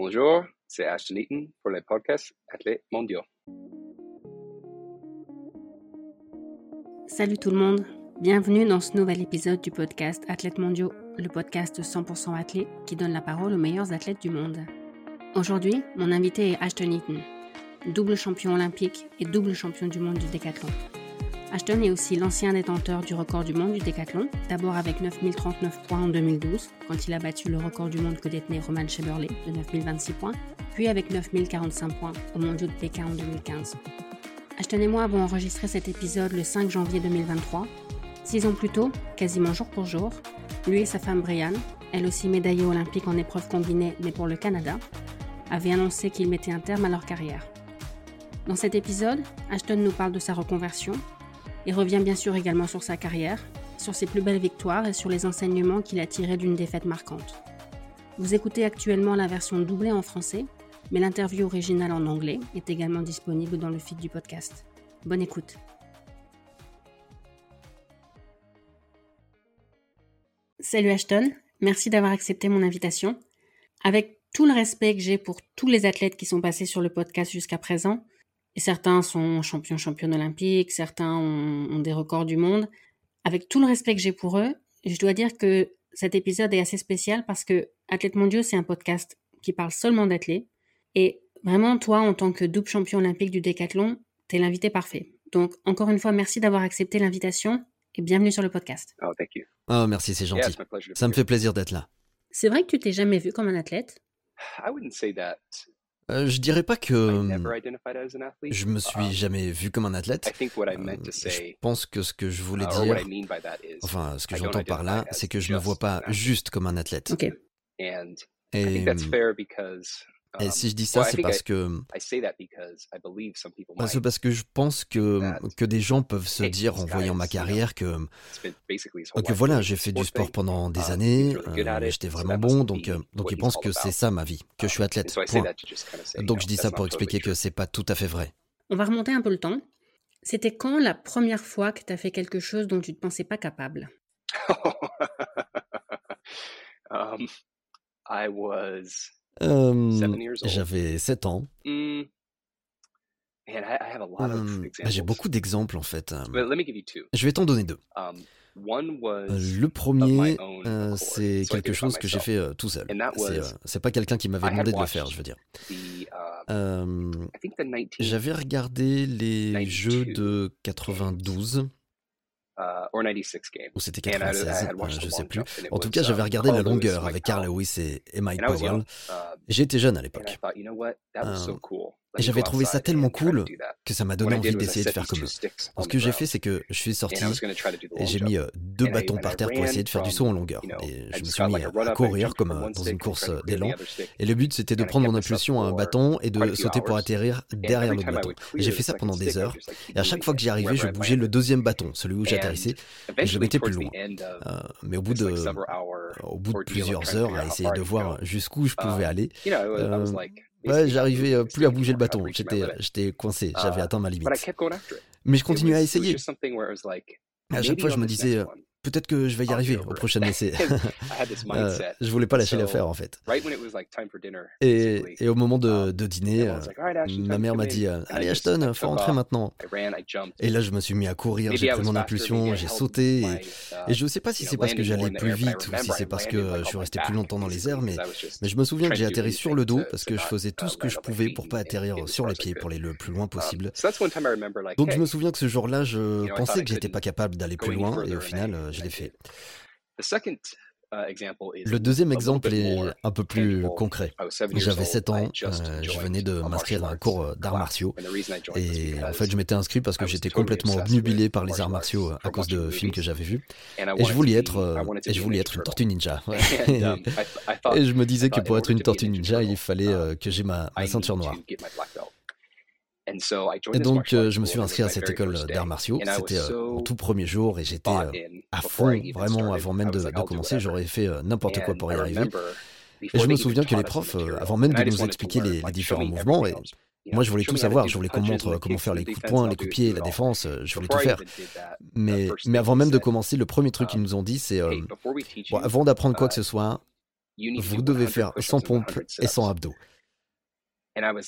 Bonjour, c'est Ashton Eaton pour le podcast Athlètes mondiaux. Salut tout le monde, bienvenue dans ce nouvel épisode du podcast Athlètes mondiaux, le podcast 100% athlète qui donne la parole aux meilleurs athlètes du monde. Aujourd'hui, mon invité est Ashton Eaton, double champion olympique et double champion du monde du décathlon. Ashton est aussi l'ancien détenteur du record du monde du décathlon, d'abord avec 9039 points en 2012, quand il a battu le record du monde que détenait Roman Scheberle de 9026 points, puis avec 9045 points au mondiaux de Pékin en 2015. Ashton et moi avons enregistré cet épisode le 5 janvier 2023. Six ans plus tôt, quasiment jour pour jour, lui et sa femme Brianne, elle aussi médaillée olympique en épreuve combinée mais pour le Canada, avaient annoncé qu'ils mettaient un terme à leur carrière. Dans cet épisode, Ashton nous parle de sa reconversion, il revient bien sûr également sur sa carrière, sur ses plus belles victoires et sur les enseignements qu'il a tirés d'une défaite marquante. Vous écoutez actuellement la version doublée en français, mais l'interview originale en anglais est également disponible dans le feed du podcast. Bonne écoute. Salut Ashton, merci d'avoir accepté mon invitation. Avec tout le respect que j'ai pour tous les athlètes qui sont passés sur le podcast jusqu'à présent, et certains sont champions, championnes olympiques, certains ont, des records du monde. Avec tout le respect que j'ai pour eux, je dois dire que cet épisode est assez spécial parce que Athlète Mondiaux, c'est un podcast qui parle seulement d'athlètes. Et vraiment, toi, en tant que double champion olympique du décathlon, t'es l'invité parfait. Donc, encore une fois, merci d'avoir accepté l'invitation et bienvenue sur le podcast. Oh, thank you. Oh, merci, c'est gentil. Ça me fait plaisir d'être là. C'est vrai que tu t'es jamais vu comme un athlète? I wouldn't say that. Euh, je dirais pas que hum, never identified as an athlete. je me suis Um, jamais vu comme un athlète. I think what I meant Euh, to Je say, pense que ce que je voulais uh, dire, enfin ce que I don't j'entends par là, c'est que je me vois just pas an athlete. juste comme un athlète. Et, et um, si je dis ça, c'est parce que parce que je pense que que des gens peuvent se dire en voyant ma carrière que que voilà, j'ai fait du sport pendant des Um, années, good at euh, j'étais so vraiment bon, donc euh, donc ils pensent que c'est ça ma vie, que je suis Um, athlète. so I say Point. that to just kind of say, you Donc je dis ça pour expliquer que c'est pas tout à fait vrai. On va remonter un peu le temps. C'était quand la première fois que tu as fait quelque chose dont tu ne te pensais pas capable? Um, I was Euh. J'avais 7 ans. Mm, man, I, I have a lot of Hum, bah, examples. J'ai beaucoup d'exemples en fait. Euh. Je vais t'en donner deux. Um, Euh, Le premier, euh, c'est quelque chose que j'ai fait euh, tout seul. C'est pas quelqu'un qui m'avait demandé de le faire, je veux dire. 19, J'avais regardé les 92. jeux de 92 ou c'était And I, I 96, had euh, je the sais plus. En tout cas, j'avais um, regardé la longueur avec Carl. Lewis et, Mike Powell. Um, J'étais jeune à l'époque. Um. Et j'avais trouvé ça tellement cool que ça m'a donné envie d'essayer de faire comme eux. Donc, ce the que j'ai fait, c'est que je suis sorti et j'ai mis euh, deux bâtons par terre pour essayer de faire du saut en longueur. Et je me suis mis à courir comme euh, dans une course euh, d'élan. Et le but, c'était de prendre up impulsion un for bâton et de sauter pour atterrir And derrière l'autre bâton. j'ai fait ça pendant des heures. Et à chaque fois que j'y arrivais, je bougeais le deuxième bâton, celui où j'atterrissais, et je le mettais plus loin. Euh, mais au bout de, au bout plusieurs heures à essayer de voir jusqu'où je pouvais aller, euh, ouais, j'arrivais euh, plus à bouger le bâton. J'étais, limit. j'étais coincé, j'avais Uh, atteint ma limite. Mais je continuais à essayer. À chaque fois, je me disais, euh, peut-être que je vais y arriver au prochain essai. Euh, je voulais pas lâcher l'affaire en fait. Et, et au moment de, um, de dîner, Ashton, ma mère m'a dit euh, Allez Ashton, faut rentrer maintenant. Et là, je me suis mis à courir, j'ai pris mon impulsion, j'ai sauté. Et, my, uh, et je sais pas si c'est parce que j'allais plus vite ou si c'est parce que euh, je suis resté plus longtemps dans les airs, mais, mais je me souviens que j'ai atterri sur le dos parce que je faisais tout uh, ce que je pouvais pour pas atterrir sur les pieds pour aller le plus loin Um, possible. Donc je me souviens que ce jour-là, je pensais que j'étais pas capable d'aller plus loin et au final, euh, je and I l'ai fait. The second uh, example is Le deuxième exemple est un peu plus concret. I was seven years J'avais old. 7 I ans, euh, je venais de m'inscrire à un cours euh, d'arts martiaux. Et en fait, je m'étais inscrit parce I que j'étais complètement obnubilé par les arts martiaux à cause de films que j'avais vus. Et je voulais être, euh, et je voulais être une tortue ninja. Et je me disais que pour être une tortue Ninja il fallait uh, euh, que j'ai ma, ceinture noire. Et donc, euh, je me suis inscrit à cette école d'arts martiaux. C'était euh, mon tout premier jour et j'étais euh, à fond, vraiment, avant même de, commencer. J'aurais fait n'importe quoi pour y arriver. Et je me souviens que les profs, avant même de nous expliquer les, différents mouvements, et moi, je voulais tout savoir. Je voulais qu'on montre comment faire les coups de poing, les coups de pied, la défense. Je voulais tout faire. Mais, mais avant même de commencer, le premier truc qu'ils nous ont dit, c'est avant d'apprendre quoi que ce soit, vous devez faire 100 pompes et 100 abdos.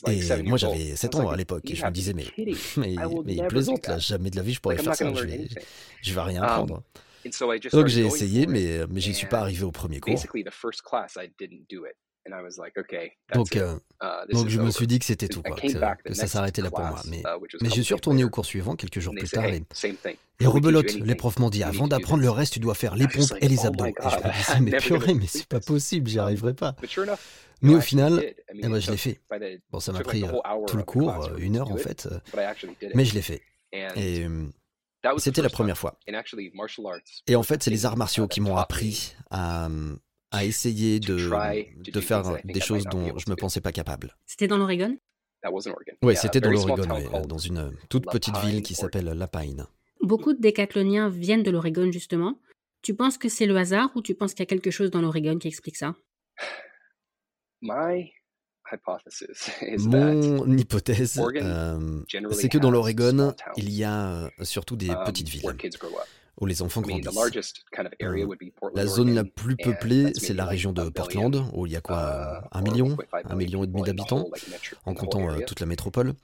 Et moi j'avais 7 ans à l'époque et je me disais mais, mais, mais il plaisante là, jamais de la vie je pourrais faire ça, je vais, je vais rien apprendre. Donc j'ai essayé mais, euh, mais j'y suis pas arrivé au premier cours. Donc, euh, donc je me suis dit que c'était tout, quoi, que, ça s'arrêtait là pour moi. Mais, mais je suis retourné au cours suivant quelques jours plus tard et, et rebelote, les profs m'ont dit avant d'apprendre le reste, tu dois faire les pompes et les abdos. Et je me disais, mais purée, mais c'est pas possible, j'y arriverai pas. Mais au final, eh ben, je l'ai fait. Bon, ça m'a pris tout le cours, euh, une heure en fait, mais je l'ai fait. Et euh, c'était la première fois. Et en fait, c'est les arts martiaux qui m'ont appris à, à essayer de, de faire des choses dont je ne me pensais pas capable. C'était dans l'Oregon? Oui, c'était dans l'Oregon, dans une euh, toute petite ville qui s'appelle Lapine. Beaucoup de décathloniens viennent de l'Oregon, justement. Tu penses que c'est le hasard ou tu penses qu'il y a quelque chose dans l'Oregon qui explique ça? Mon hypothèse, euh, c'est que dans l'Oregon, il y a euh, surtout des petites villes où les enfants grandissent. Euh, la zone la plus peuplée, c'est la région de Portland, où il y a quoi Un million Un million et demi d'habitants, en comptant euh, toute la métropole.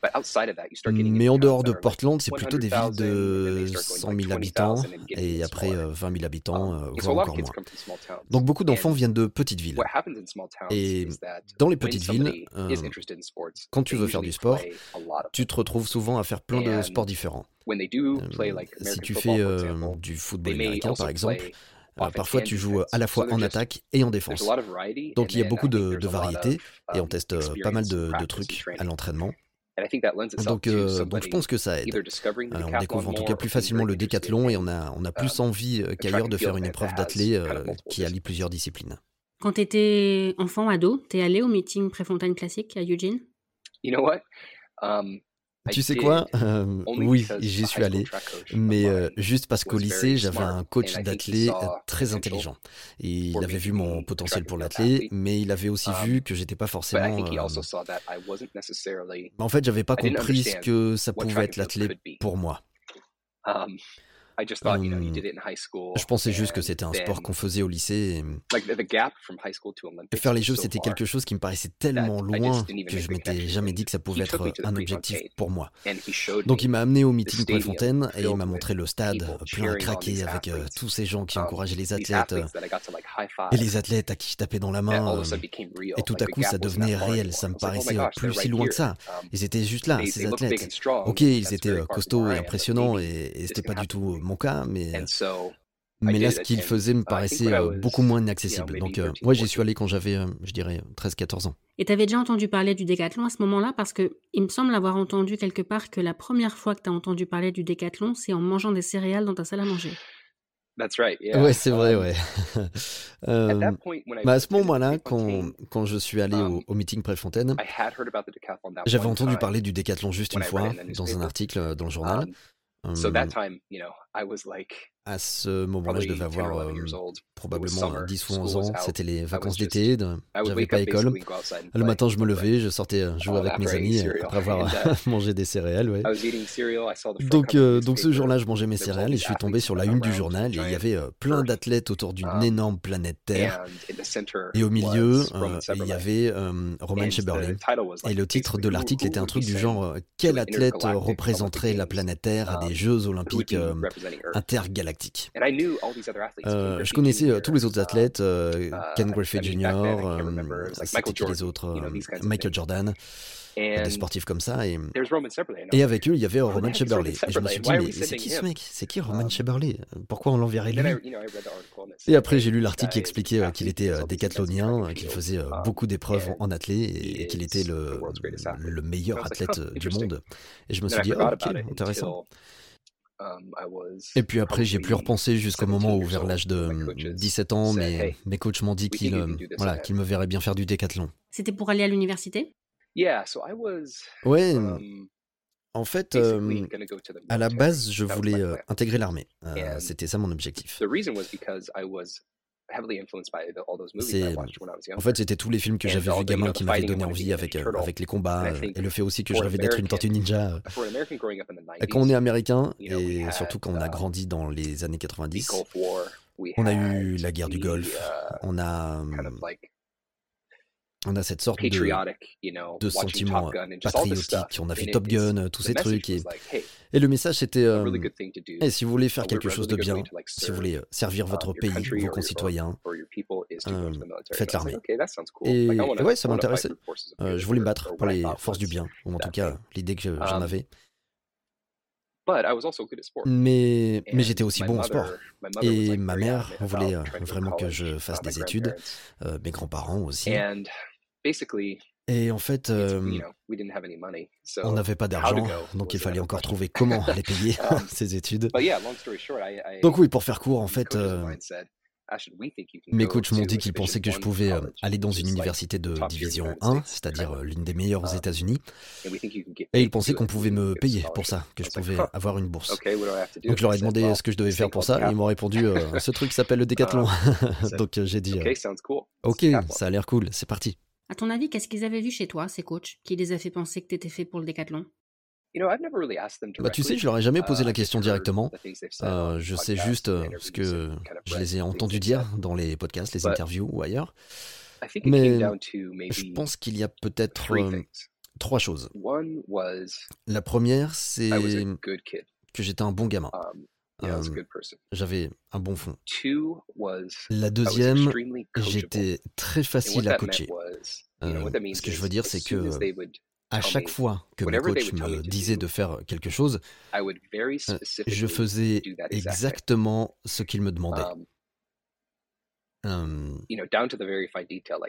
Mais en dehors de Portland, c'est plutôt des villes de 100 000 habitants, et après 20 000 euh, habitants, voire encore moins. Donc beaucoup d'enfants viennent de petites villes. Et dans les petites villes, quand tu veux faire du sport, tu te retrouves souvent à faire plein de sports différents si tu fais du football américain, par exemple, euh, parfois tu joues à la fois en attaque et en défense. Donc il y a beaucoup de, de variétés et on teste euh, pas mal de, trucs à l'entraînement. Donc, euh, donc, je pense que ça aide. On découvre en tout cas plus facilement le décathlon et on a, on a plus envie qu'ailleurs de faire une épreuve d'athlée euh, qui allie plusieurs disciplines. Quand tu étais enfant, ado, t'es allé au meeting Préfontaine Classique à Eugene? You know what. Tu sais quoi? Euh, oui, j'y suis allé, mais euh, juste parce qu'au lycée, j'avais un coach d'athlé euh, très intelligent. Il avait vu mon potentiel pour l'athlé, mais il avait aussi vu que j'étais pas forcément. En fait, j'avais pas compris ce que ça pouvait être l'athlé pour moi. Je pensais juste que c'était un sport qu'on faisait au lycée. Et... Faire les jeux, c'était quelque chose qui me paraissait tellement loin que je m'étais jamais dit que ça pouvait être un objectif pour moi. Donc il m'a amené au meeting Prefontaine et il m'a montré le stade euh, plein à craquer avec euh, tous ces gens qui encourageaient les athlètes euh, et les athlètes à qui je tapais dans la main. Et tout à coup, ça devenait réel. Ça me paraissait plus si loin que ça. Ils étaient juste là, ces athlètes. Ok, ils étaient costauds et impressionnants et, et c'était pas du tout mon cas, mais. Euh, là, ce qu'il faisait me paraissait euh, beaucoup moins inaccessible. Donc, euh, moi, j'y suis allé quand j'avais, je dirais, 13-14 ans. Et tu avais déjà entendu parler du décathlon à ce moment-là? Parce que il me semble avoir entendu quelque part que la première fois que tu as entendu parler du décathlon, c'est en mangeant des céréales dans ta salle à manger. That's right. Ouais, c'est vrai, ouais. Bah, à ce moment-là, quand, quand, je suis allé au, au meeting Préfontaine, j'avais entendu parler du décathlon juste une fois dans un article dans le journal. Um, so that um, time, you know, I was like à ce moment-là, je devais avoir euh, probablement 10 ou 11 ans. C'était les vacances d'été, j'avais pas école. Le matin, je me levais, je sortais euh, jouer avec mes amis euh, après avoir mangé des céréales. Donc, donc ce jour-là, je mangeais mes céréales et je suis tombé sur la une du journal. Il y avait plein d'athlètes autour d'une énorme planète Terre. Et au milieu, il y avait Roman Chamberlain. Et le titre de l'article était un truc du genre Quel athlète représenterait la planète Terre à des Jeux olympiques intergalactiques euh, je connaissais euh, tous les autres athlètes, euh, Ken Griffey Jr., c'était les autres, Michael Jordan, des sportifs comme ça. Et, avec eux, il y avait Roman Chamberlain. Et je me suis dit, mais c'est qui ce mec? C'est qui Roman Chamberlain? Pourquoi on l'enverrait lui? Et après, j'ai lu l'article qui expliquait qu'il était décathlonien, qu'il faisait beaucoup d'épreuves en athlé et qu'il était le, meilleur athlète du monde. Et je me suis dit, ok, intéressant. Um, et puis après, j'ai plus repensé jusqu'au moment où, vers l'âge de 17 ans, mes, mes coachs m'ont dit qu'ils voilà, qu'ils me verraient bien faire du décathlon. C'était pour aller à l'université? Ouais. En fait, à la base, je voulais intégrer l'armée. C'était ça mon objectif. En fait, c'était tous les films que j'avais vus gamin qui m'avaient donné envie avec, avec les combats et le fait aussi que je rêvais d'être une tortue ninja. Quand on est américain, et surtout quand on a grandi dans les années 90, on a eu la guerre du Golfe, uh, on a on a cette sorte de, de sentiment patriotique. On a vu Top Gun, tous ces trucs. Et, et le message, c'était euh, hey, si vous voulez faire quelque chose de bien, si vous voulez servir votre pays, vos concitoyens, euh, faites l'armée. Et, ouais, ça m'intéressait. Euh, je voulais me battre pour les forces du bien, ou en tout cas l'idée que j'en avais. Mais, mais j'étais aussi bon en sport. Et ma mère voulait vraiment que je fasse des études, mes grands-parents aussi. Et en fait, on n'avait pas d'argent, donc il fallait encore trouver comment les payer, um, ces études. Donc oui, pour faire court, en fait, mes coachs m'ont dit qu'ils pensaient que je pouvais euh, aller dans une université de division 1, c'est-à-dire euh, l'une des meilleures aux um, États-Unis, et ils pensaient qu'on pouvait me payer pour ça, que je pouvais avoir une bourse. Donc je leur ai demandé ce que je devais faire pour ça, et ils m'ont répondu euh, ce truc s'appelle le décathlon. Donc j'ai dit ok, ça a l'air cool, c'est parti. À ton avis, qu'est-ce qu'ils avaient vu chez toi, ces coachs, qui les a fait penser que tu étais fait pour le décathlon? Bah, tu sais, je leur ai jamais posé la uh, question directement. Euh, je sais juste euh, ce que je les ai entendus dire dans les podcasts, les interviews ou ailleurs. Mais je pense qu'il y a peut-être euh, trois choses. La première, c'est que j'étais un bon gamin. Um, j'avais un bon fond. La deuxième, j'étais très facile à coacher. ce que je veux dire, c'est que à chaque fois que mon coach me disait de faire quelque chose, je faisais exactement ce qu'il me demandait.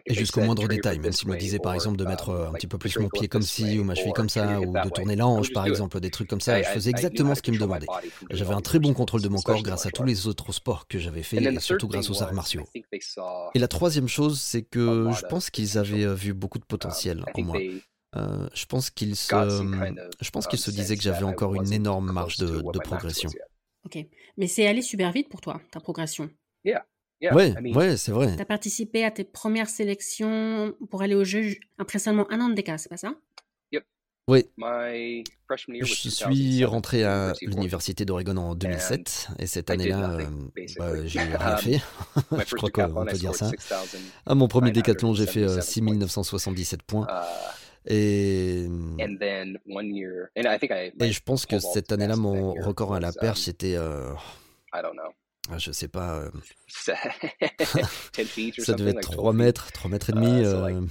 Et jusqu'au moindre détail, même s'il me disait par exemple de mettre un petit peu plus mon pied comme ci ou ma cheville comme ça, ou de tourner l'ange par exemple, des trucs comme ça, je faisais exactement ce qu'il me demandait. J'avais un très bon contrôle de mon corps grâce à tous les autres sports que j'avais fait et surtout grâce aux arts martiaux. Et la troisième chose, c'est que je pense qu'ils avaient vu beaucoup de potentiel en moi. Euh, je pense qu'il se, je pense qu'il se disait que j'avais encore une énorme marge de, de progression. Ok, mais c'est allé super vite pour toi, ta progression. Ouais, ouais, c'est vrai. Tu as participé à tes premières sélections pour aller au jeu après seulement un an de décas, c'est pas ça? Oui. Je suis rentré à l'université d'Oregon en 2007 et cette année-là, euh, bah, j'ai rien fait. je crois qu'on peut dire ça. À mon premier décathlon, j'ai fait 6977 euh, points. Uh, et, et je pense que cette année-là, mon record à la perche, c'était. Euh... Ah, je sais pas. Euh... ça devait être 3 mètres, 3 mètres et demi, euh,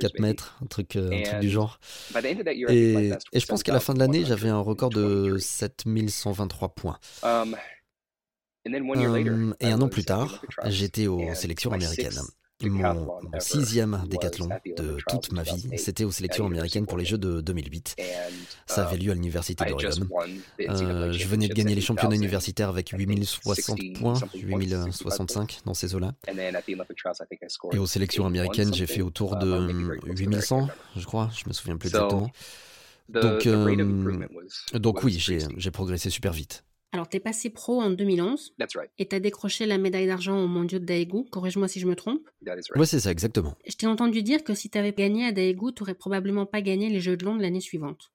4 mètres, un truc, euh, un truc du genre. Et, et je pense qu'à la fin de l'année, j'avais un record de 7123 points. Um, hum, et un an plus tard, j'étais aux sélections américaines. Mon, sixième décathlon de toute ma vie, c'était aux sélections américaines pour les Jeux de 2008. Ça avait lieu à l'université d'Oregon. Euh, je venais de gagner les championnats universitaires avec 8060 points, 8065 dans ces eaux-là. Et aux sélections américaines, j'ai fait autour de 8100, je crois, je me souviens plus exactement. Donc, euh, donc oui, j'ai progressé super vite. Alors, tu es passé pro en 2011 et tu as décroché la médaille d'argent au mondiaux de Daegu. Corrige-moi si je me trompe. Oui, c'est ça, exactement. Je t'ai entendu dire que si tu avais gagné à Daegu, tu n'aurais probablement pas gagné les Jeux de Londres l'année suivante.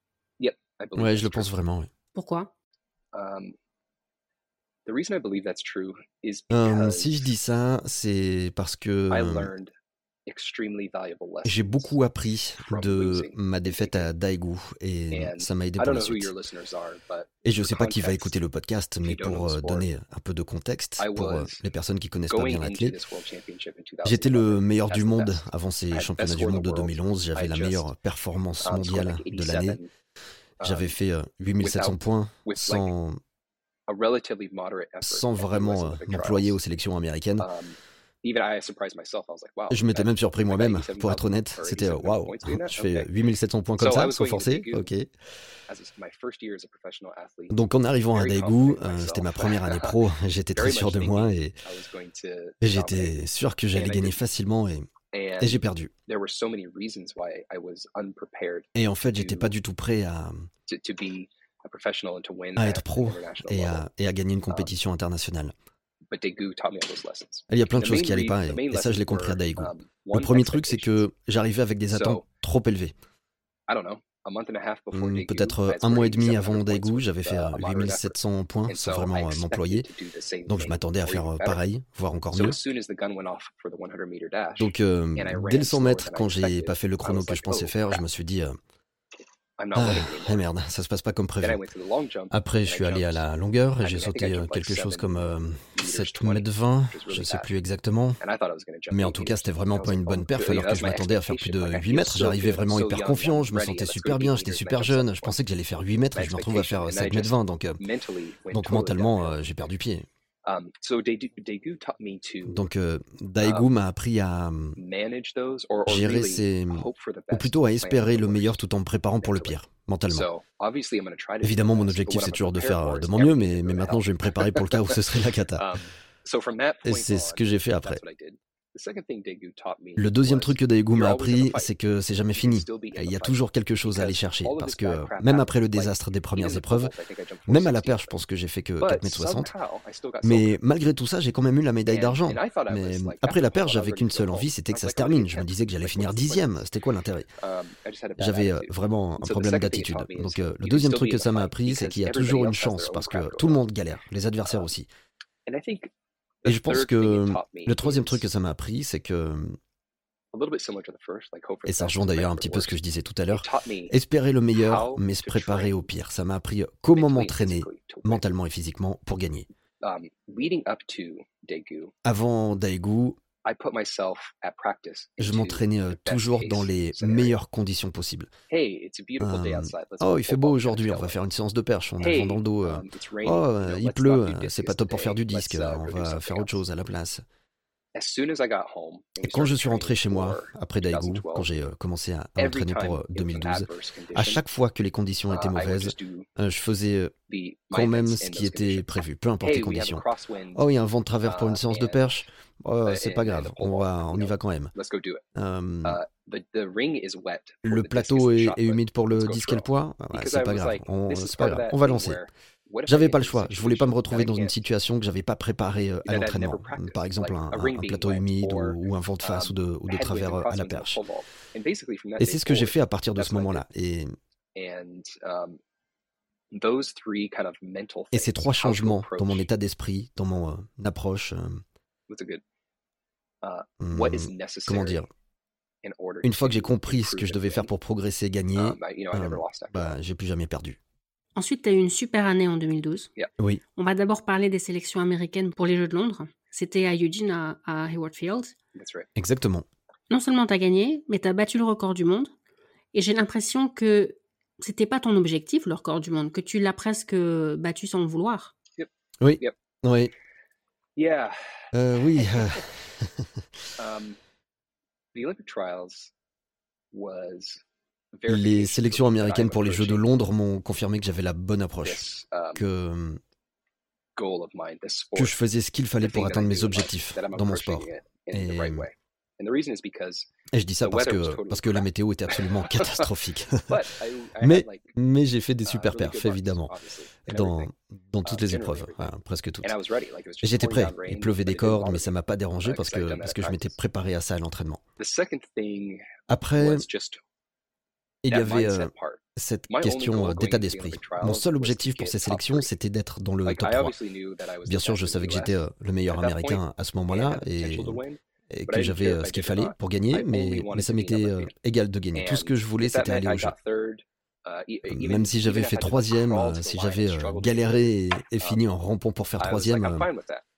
Oui, je le pense vraiment. Oui. Pourquoi? Um, um, Si je dis ça, c'est parce que j'ai beaucoup appris de ma défaite à Daegu et ça m'a aidé pour la suite. Et je ne sais pas qui va écouter le podcast, mais pour euh, donner un peu de contexte pour euh, les personnes qui connaissent pas bien l'athlète, j'étais le meilleur du monde avant ces championnats du monde de 2011. J'avais la meilleure performance mondiale de l'année. J'avais um, fait 8700 euh, points sans, sans vraiment m'employer aux sélections américaines. Je m'étais même surpris moi-même, pour être honnête. C'était waouh, je fais 8700 points comme ça, sans forcer. Ok. Donc en arrivant à Daegu, euh, c'était ma première année pro. J'étais très sûr de moi et, j'étais sûr que j'allais gagner facilement et, et j'ai perdu. Et en fait, j'étais pas du tout prêt à, à être pro et à, et à gagner une um, compétition internationale. Il y a plein de choses qui n'allaient pas, et, ça, je l'ai compris à Daegu. Um, le premier truc, c'est que j'arrivais avec des attentes trop élevées. Hmm, peut-être un mois et demi avant Daegu, j'avais fait 8700 points sans vraiment m'employer. Donc je m'attendais à faire pareil, voire encore mieux. Donc dès le 100 mètres, quand j'ai pas fait le chrono que je pensais faire, je me suis dit ah, eh merde, ça se passe pas comme prévu. Après, je suis allé à la longueur et j'ai sauté euh, quelque chose comme 7 euh, mètres 20, je sais plus exactement. Mais en tout cas, c'était vraiment pas une bonne perf alors que je m'attendais à faire plus de 8 mètres. J'arrivais vraiment hyper confiant, je me sentais super bien, j'étais super jeune. Je pensais que j'allais faire 8 mètres et je me retrouve à faire 7 mètres 20. Donc, euh, donc mentalement, j'ai perdu pied. Um, Donc, euh, Daegu um, m'a appris à hum, gérer ces, ou plutôt à espérer le meilleur tout en me préparant pour le pire, mentalement. Évidemment, mon objectif c'est toujours de faire de mon mieux, mais, mais maintenant je vais me préparer pour le cas où ce serait la cata. Um, Et c'est ce que j'ai fait après. Le deuxième truc que Daegu m'a appris, c'est que c'est jamais fini. Il y a toujours quelque chose à aller chercher, parce que même après le désastre des premières épreuves, même à la perche, je pense que j'ai fait que 4m60, mais malgré tout ça, j'ai quand même eu la médaille d'argent. Mais après la perche, j'avais qu'une seule envie, c'était que ça se termine. Je me disais que j'allais finir dixième, c'était quoi l'intérêt? Um, J'avais euh, vraiment un problème d'attitude. Donc euh, le deuxième truc que ça m'a appris, c'est qu'il y a toujours une chance, parce que tout le monde galère, les adversaires um, aussi. Et je pense que le troisième truc que ça m'a appris, c'est que et ça rejoint d'ailleurs un petit peu ce que je disais tout à l'heure. Espérer le meilleur, mais se préparer au pire. Ça m'a appris comment m'entraîner mentalement et physiquement pour gagner. Um, Avant Daegu, je m'entraînait euh, toujours dans les meilleures conditions possibles. Euh, oh, il fait beau aujourd'hui, on va faire une séance de perche, on a dans le dos. Euh. Um, oh, il pleut, c'est pas top pour faire du disque, uh, on va faire autre chose à la place. Et quand je suis rentré chez moi, après Daegu, quand j'ai commencé à m'entraîner pour 2012, à chaque fois que les conditions étaient uh, mauvaises, je faisais quand même ce qui était prévu, peu importe les conditions. Oh, il y a un vent de travers pour une uh, séance de perche. Oh, c'est pas grave, on, va, on y va quand même. Um, le plateau est, humide pour le disque et le poids? C'est pas grave, on, pas grave, on va lancer. J'avais pas le choix, je voulais pas me retrouver dans une situation que j'avais pas préparée euh, à l'entraînement. Par exemple, un, plateau humide ou, un vent de face ou de, ou de travers euh, à la perche. Et c'est ce que j'ai fait à partir de ce moment-là. Et, um, et ces trois changements dans mon état d'esprit, dans mon euh, approche, Uh, mmh, comment dire? Une fois que j'ai compris ce que je devais faire pour progresser et gagner, um, bah, j'ai plus jamais perdu. Ensuite, tu as eu une super année en 2012. Oui. On va d'abord parler des sélections américaines pour les Jeux de Londres. C'était à Eugene, à, Hayward Field. Exactement. Non seulement tu as gagné, mais tu as battu le record du monde. Et j'ai l'impression que c'était pas ton objectif, le record du monde, que tu l'as presque battu sans le vouloir. Oui. Oui. Yeah. Euh, oui. Euh, Um, les sélections américaines pour les Jeux de Londres m'ont confirmé que j'avais la bonne approche, um, que, que je faisais ce qu'il fallait pour atteindre mes objectifs dans mon sport. Et, et je dis ça parce que, parce que la météo était absolument catastrophique. mais mais j'ai fait des uh, super perfs, évidemment, dans, dans toutes uh, les épreuves, presque toutes. J'étais prêt, il pleuvait des cordes, mais ça m'a pas dérangé parce que, parce que je m'étais préparé à ça à l'entraînement. Après, il y avait euh, cette question euh, d'état d'esprit. Mon seul objectif pour ces sélections, c'était d'être dans le top 3. Bien sûr, je savais que j'étais euh, le meilleur américain à ce moment-là, et et que j'avais ce qu'il fallait pour gagner, mais, mais ça m'était égal de gagner. Tout ce que je voulais, c'était aller au jeu. Uh, Même si j'avais fait troisième, si j'avais galéré et, fini en rampant pour faire troisième,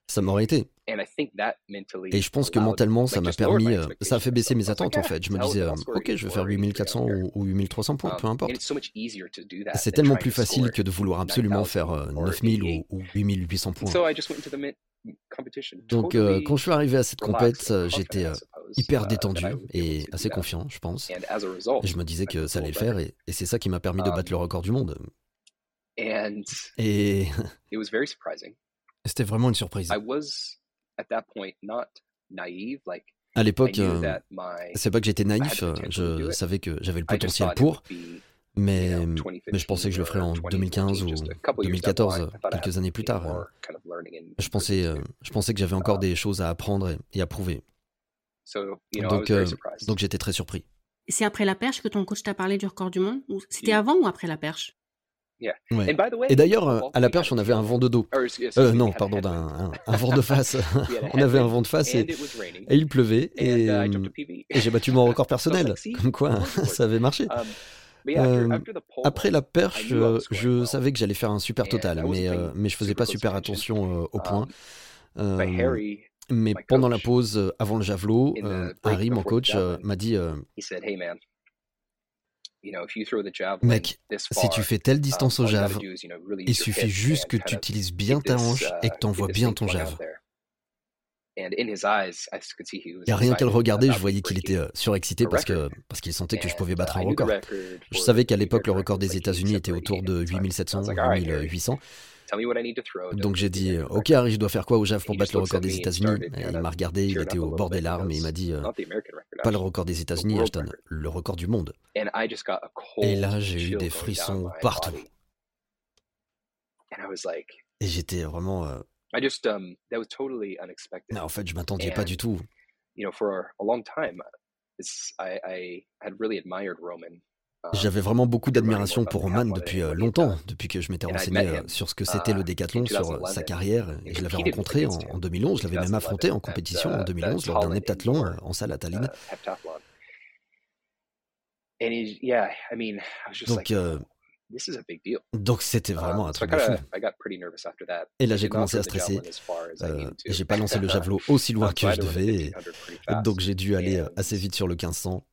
ça m'aurait été. Et je pense que mentalement, ça m'a permis, ça a fait baisser mes attentes en fait. Je me disais, ok, je vais faire 8400 ou, ou 8300 points, peu um, importe. C'est tellement plus facile que de vouloir absolument faire 9000 ou, ou 8800 points. Donc, euh, quand je suis arrivé à cette compète, euh, j'étais euh, hyper détendu et assez confiant, je pense. Et je me disais que ça allait le faire et, c'est ça qui m'a permis de battre le um, record du monde. Et c'était vraiment une surprise. À l'époque, c'est pas que j'étais naïf, je savais que j'avais le potentiel pour, mais, mais je pensais que je le ferais en 2015 ou 2014, quelques années plus tard. Je pensais, euh, je pensais que j'avais encore des choses à apprendre et à prouver. Donc, euh, donc j'étais très surpris. C'est après la perche que ton coach t'a parlé du record du monde C'était avant ou après la perche? Ouais. Et d'ailleurs, euh, à la perche, on avait un vent de dos. Euh, non, pardon, un, un, vent de face. on avait un vent de face et, et il pleuvait. Et, uh, et j'ai battu mon record personnel. Comme quoi, ça avait marché. Um, euh, après la perche, je savais que j'allais faire un super total, mais, mais je faisais pas super attention au point. Um, mais pendant la pause, avant le javelot, Harry, mon coach, m'a dit Mec, si tu fais telle distance au jave, il suffit juste que tu utilises bien ta hanche uh, et que tu envoies bien ton jave. Et a rien qu'à le regarder, je voyais qu'il était euh, surexcité parce que parce qu'il sentait que je pouvais battre un uh, record. Je savais qu'à l'époque, le record des États-Unis était autour de 8700, 8800. Donc j'ai dit, ok Harry, je dois faire quoi au JAV pour battre le record des États-Unis. Il m'a regardé, il était au bord des larmes et il m'a dit, euh, pas le record des États-Unis, Ashton, le record du monde. Et là, j'ai eu des frissons partout. Et j'étais vraiment... Euh, um, non, en fait, je m'attendais pas du tout. J'avais vraiment beaucoup d'admiration pour Roman depuis euh, longtemps, depuis que je m'étais renseigné euh, sur ce que c'était le décathlon, sur euh, sa carrière. Et je l'avais rencontré en, 2011, je l'avais même affronté en compétition en 2011 lors d'un heptathlon en salle à Tallinn. Donc, donc c'était vraiment un truc de fou. Et là j'ai commencé à stresser. et j'ai pas lancé le javelot aussi loin que je devais. donc j'ai dû aller assez vite sur le 1500.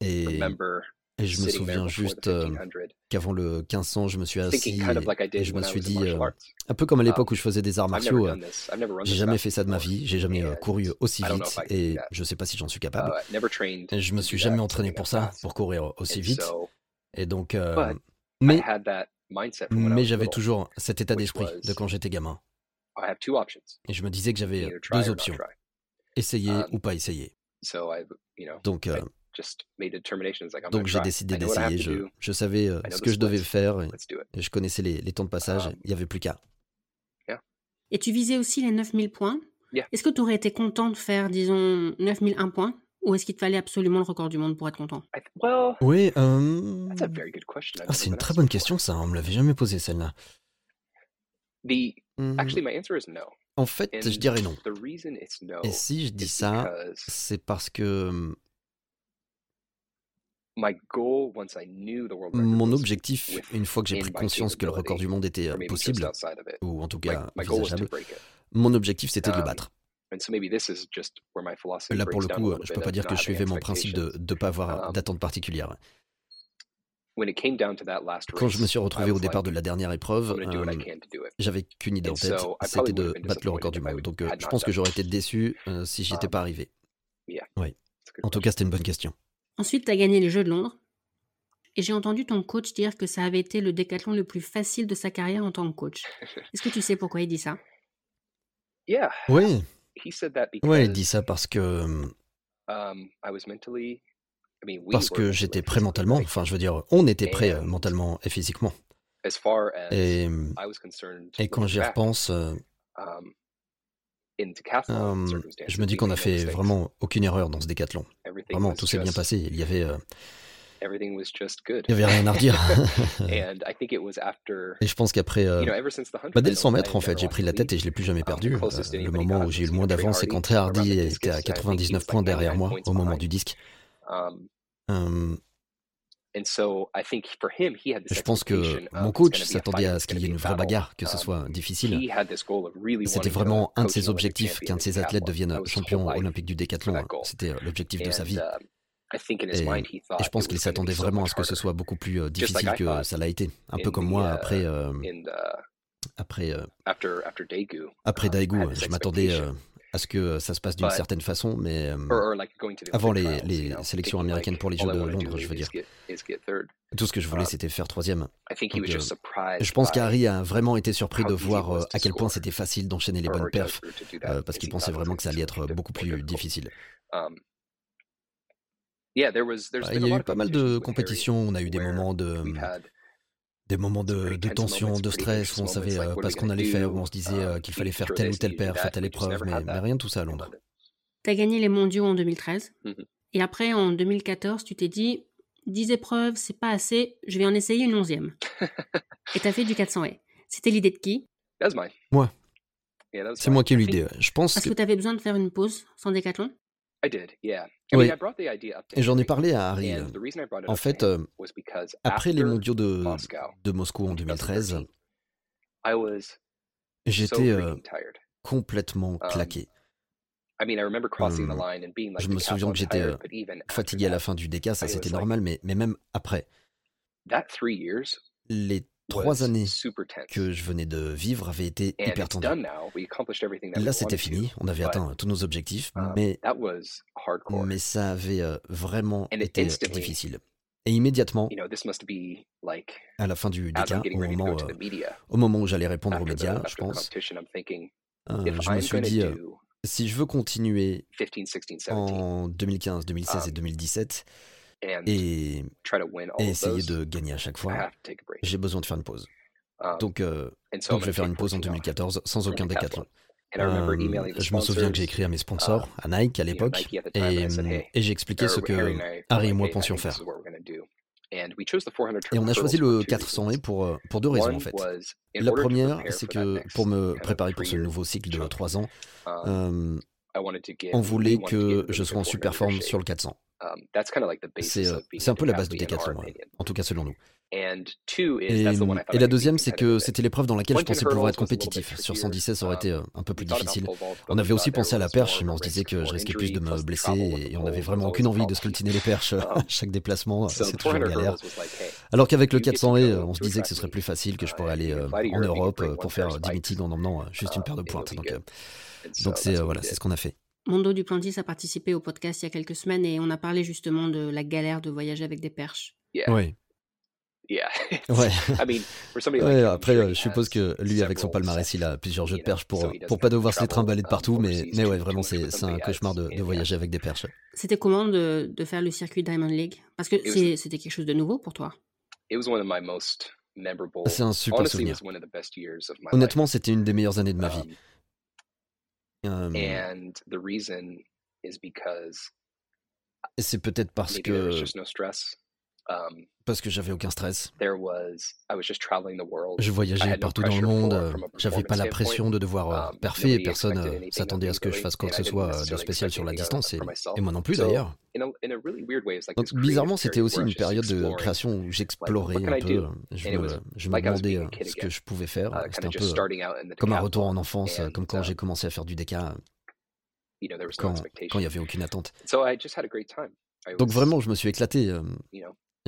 Et, et je me souviens juste euh, qu'avant le 1500, je me suis assis et, je me suis dit, euh, un peu comme à l'époque où je faisais des arts martiaux, euh, j'ai jamais fait ça de ma vie, j'ai jamais couru aussi vite et je sais pas si j'en suis capable. Et je me suis jamais entraîné pour ça, pour courir aussi vite. Et donc, mais, mais j'avais toujours cet état d'esprit de quand j'étais gamin. Et je me disais que j'avais deux options. essayer um, ou pas essayer. Donc, donc j'ai décidé d'essayer. Je, je, savais euh, ce que je devais faire et, je connaissais les, les, temps de passage. Um, il n'y avait plus qu'à. Et tu visais aussi les 9000 points. Est-ce que tu aurais été content de faire, disons, 9001 points ou est-ce qu'il te fallait absolument le record du monde pour être content? Oui, euh... ah, c'est une très bonne question ça, on me l'avait jamais posé celle-là. Mmh. En fait, je dirais non. Et si je dis ça, c'est parce que mon objectif, une fois que j'ai pris conscience que le record du monde était euh, possible, ou en tout cas envisageable, mon objectif c'était de le um, battre. Là pour le coup, je peux pas dire que je suivais mon principe de ne pas avoir um, d'attente particulière. Quand je me suis retrouvé au départ de la dernière épreuve, euh, j'avais qu'une idée en tête, c'était de battre le record du monde. Donc euh, je pense que j'aurais été déçu si j'y étais pas arrivé. Oui. En tout cas, c'était une bonne question. Ensuite, tu as gagné les Jeux de Londres. Et j'ai entendu ton coach dire que ça avait été le décathlon le plus facile de sa carrière en tant que coach. Est-ce que tu sais pourquoi il dit ça? Oui. Oui, il dit ça parce que. Um, parce que j'étais prêt mentalement. Enfin, je veux dire, on était prêt euh, mentalement et physiquement. Et, et quand j'y repense, euh, um, je me dis qu'on a fait vraiment aucune erreur dans ce décathlon. Vraiment, tout s'est bien passé. Il y avait. Euh, il y avait rien à redire. et je pense qu'après, euh, bah, dès le 100 mètres, en fait, j'ai pris la tête et je l'ai plus jamais perdu. Euh, le moment où j'ai eu le moins d'avance, c'est quand Trey Hardy était à 99 points derrière moi au moment du disque. Je pense que mon coach s'attendait à ce qu'il y ait une vraie bagarre, que ce um, soit difficile. C'était vraiment un de ses objectifs qu'un de ses athlètes devienne champion olympique du décathlon. C'était euh, l'objectif de sa vie. Um, et, je pense qu'il s'attendait vraiment à ce que ce soit beaucoup plus euh, difficile que ça l'a été. Un peu comme moi après, euh, après, après Daegu. Je m'attendais à ce que ça se passe d'une certaine façon, mais avant les, les sélections américaines pour les Jeux de Londres, je veux dire. Tout ce que je voulais, um, c'était faire troisième. je pense qu'Harry a vraiment été surpris de voir à quel point c'était facile d'enchaîner les bonnes perfs, parce qu'il pensait vraiment que ça allait être beaucoup plus difficile. Um, il y a eu pas mal de compétitions, on a eu des moments de des moments de, tension, de stress, où on savait euh, pas ce qu'on allait faire, où on se disait euh, qu'il fallait faire telle ou telle perf à telle épreuve, mais, rien de tout ça à Londres. Tu as gagné les mondiaux en 2013. Mm-hmm. Et après, en 2014, tu t'es dit, 10 épreuves, c'est pas assez, je vais en essayer une onzième. et tu as fait du 400 haies. C'était l'idée de qui? Moi. C'est moi qui ai eu l'idée. Je pense Parce que, tu avais besoin de faire une pause sans décathlon? Oui. Et j'en ai parlé à Harry. En fait, euh, après les mondiaux de, de Moscou en 2013, j'étais euh, complètement claqué. Je me souviens que j'étais euh, fatigué à la fin du DK, ça c'était normal, mais, mais même après. Les trois années que je venais de vivre avaient été hyper tendues. Là, c'était fini, on avait atteint tous nos objectifs, um, mais, mais ça avait euh, vraiment été difficile. Et immédiatement, à la fin du DK, au moment, euh, au moment où j'allais répondre aux médias, je pense, je me suis dit, si je veux continuer en 2015, 2016 et 2017 um, et, essayer de gagner à chaque fois, j'ai besoin de faire une pause. Um, donc, euh, donc je vais faire une pause en 2014 sans aucun décathlon. Euh, je me souviens que j'ai écrit à mes sponsors, um, à Nike à l'époque, et, et j'ai expliqué ce que Harry et moi pensions faire. Et on a choisi le 400 et pour, euh, pour deux raisons en fait. La première, c'est que pour me préparer pour ce nouveau cycle de 3 ans, um, euh, on voulait que je sois en super forme sur le 400. Um, c'est euh, un peu la base de Decathlon, en tout cas selon nous. Et, la deuxième, c'est que c'était l'épreuve dans laquelle je pensais pouvoir être compétitif. Sur 117, ça aurait été euh, un peu plus difficile. On avait aussi pensé à la perche, mais on se disait que je risquais plus de me blesser et on n'avait vraiment aucune envie de sculptiner les perches à chaque déplacement. C'est toujours galère. Alors qu'avec le 400 et on se disait que ce serait plus facile, que je pourrais aller euh, en Europe euh, pour faire 10 meetings en emmenant juste une paire de pointes. Donc, donc c'est voilà, c'est ce qu'on a fait. Mondo Duplantis a participé au podcast il y a quelques semaines et on a parlé justement de la galère de voyager avec des perches. Oui. Ouais. ouais après, euh, je suppose que lui, avec son palmarès, il a plusieurs jeux de perches pour, pour pas devoir se les trimballer de um, partout, mais, mais ouais, vraiment, c'est un cauchemar de, de, voyager avec des perches. C'était comment de, de, faire le circuit Diamond League? Parce que c'était quelque chose de nouveau pour toi. C'est un super souvenir. Honnêtement, c'était une des meilleures années de ma vie. Um, et c'est peut-être parce que Um, parce que j'avais aucun stress. Je voyageais partout dans le monde, j'avais pas la pression de devoir euh, um, parfait, personne euh, s'attendait à ce que je fasse quoi que ce soit euh, de spécial sur la distance, et, moi non plus d'ailleurs. Donc bizarrement, c'était aussi une période de création où j'explorais un peu, je me, je me demandais ce que je pouvais faire, uh, c'était un peu comme un retour en enfance, comme quand j'ai um, commencé à faire du DK, quand il n'y avait aucune attente. Donc vraiment, je me suis éclaté.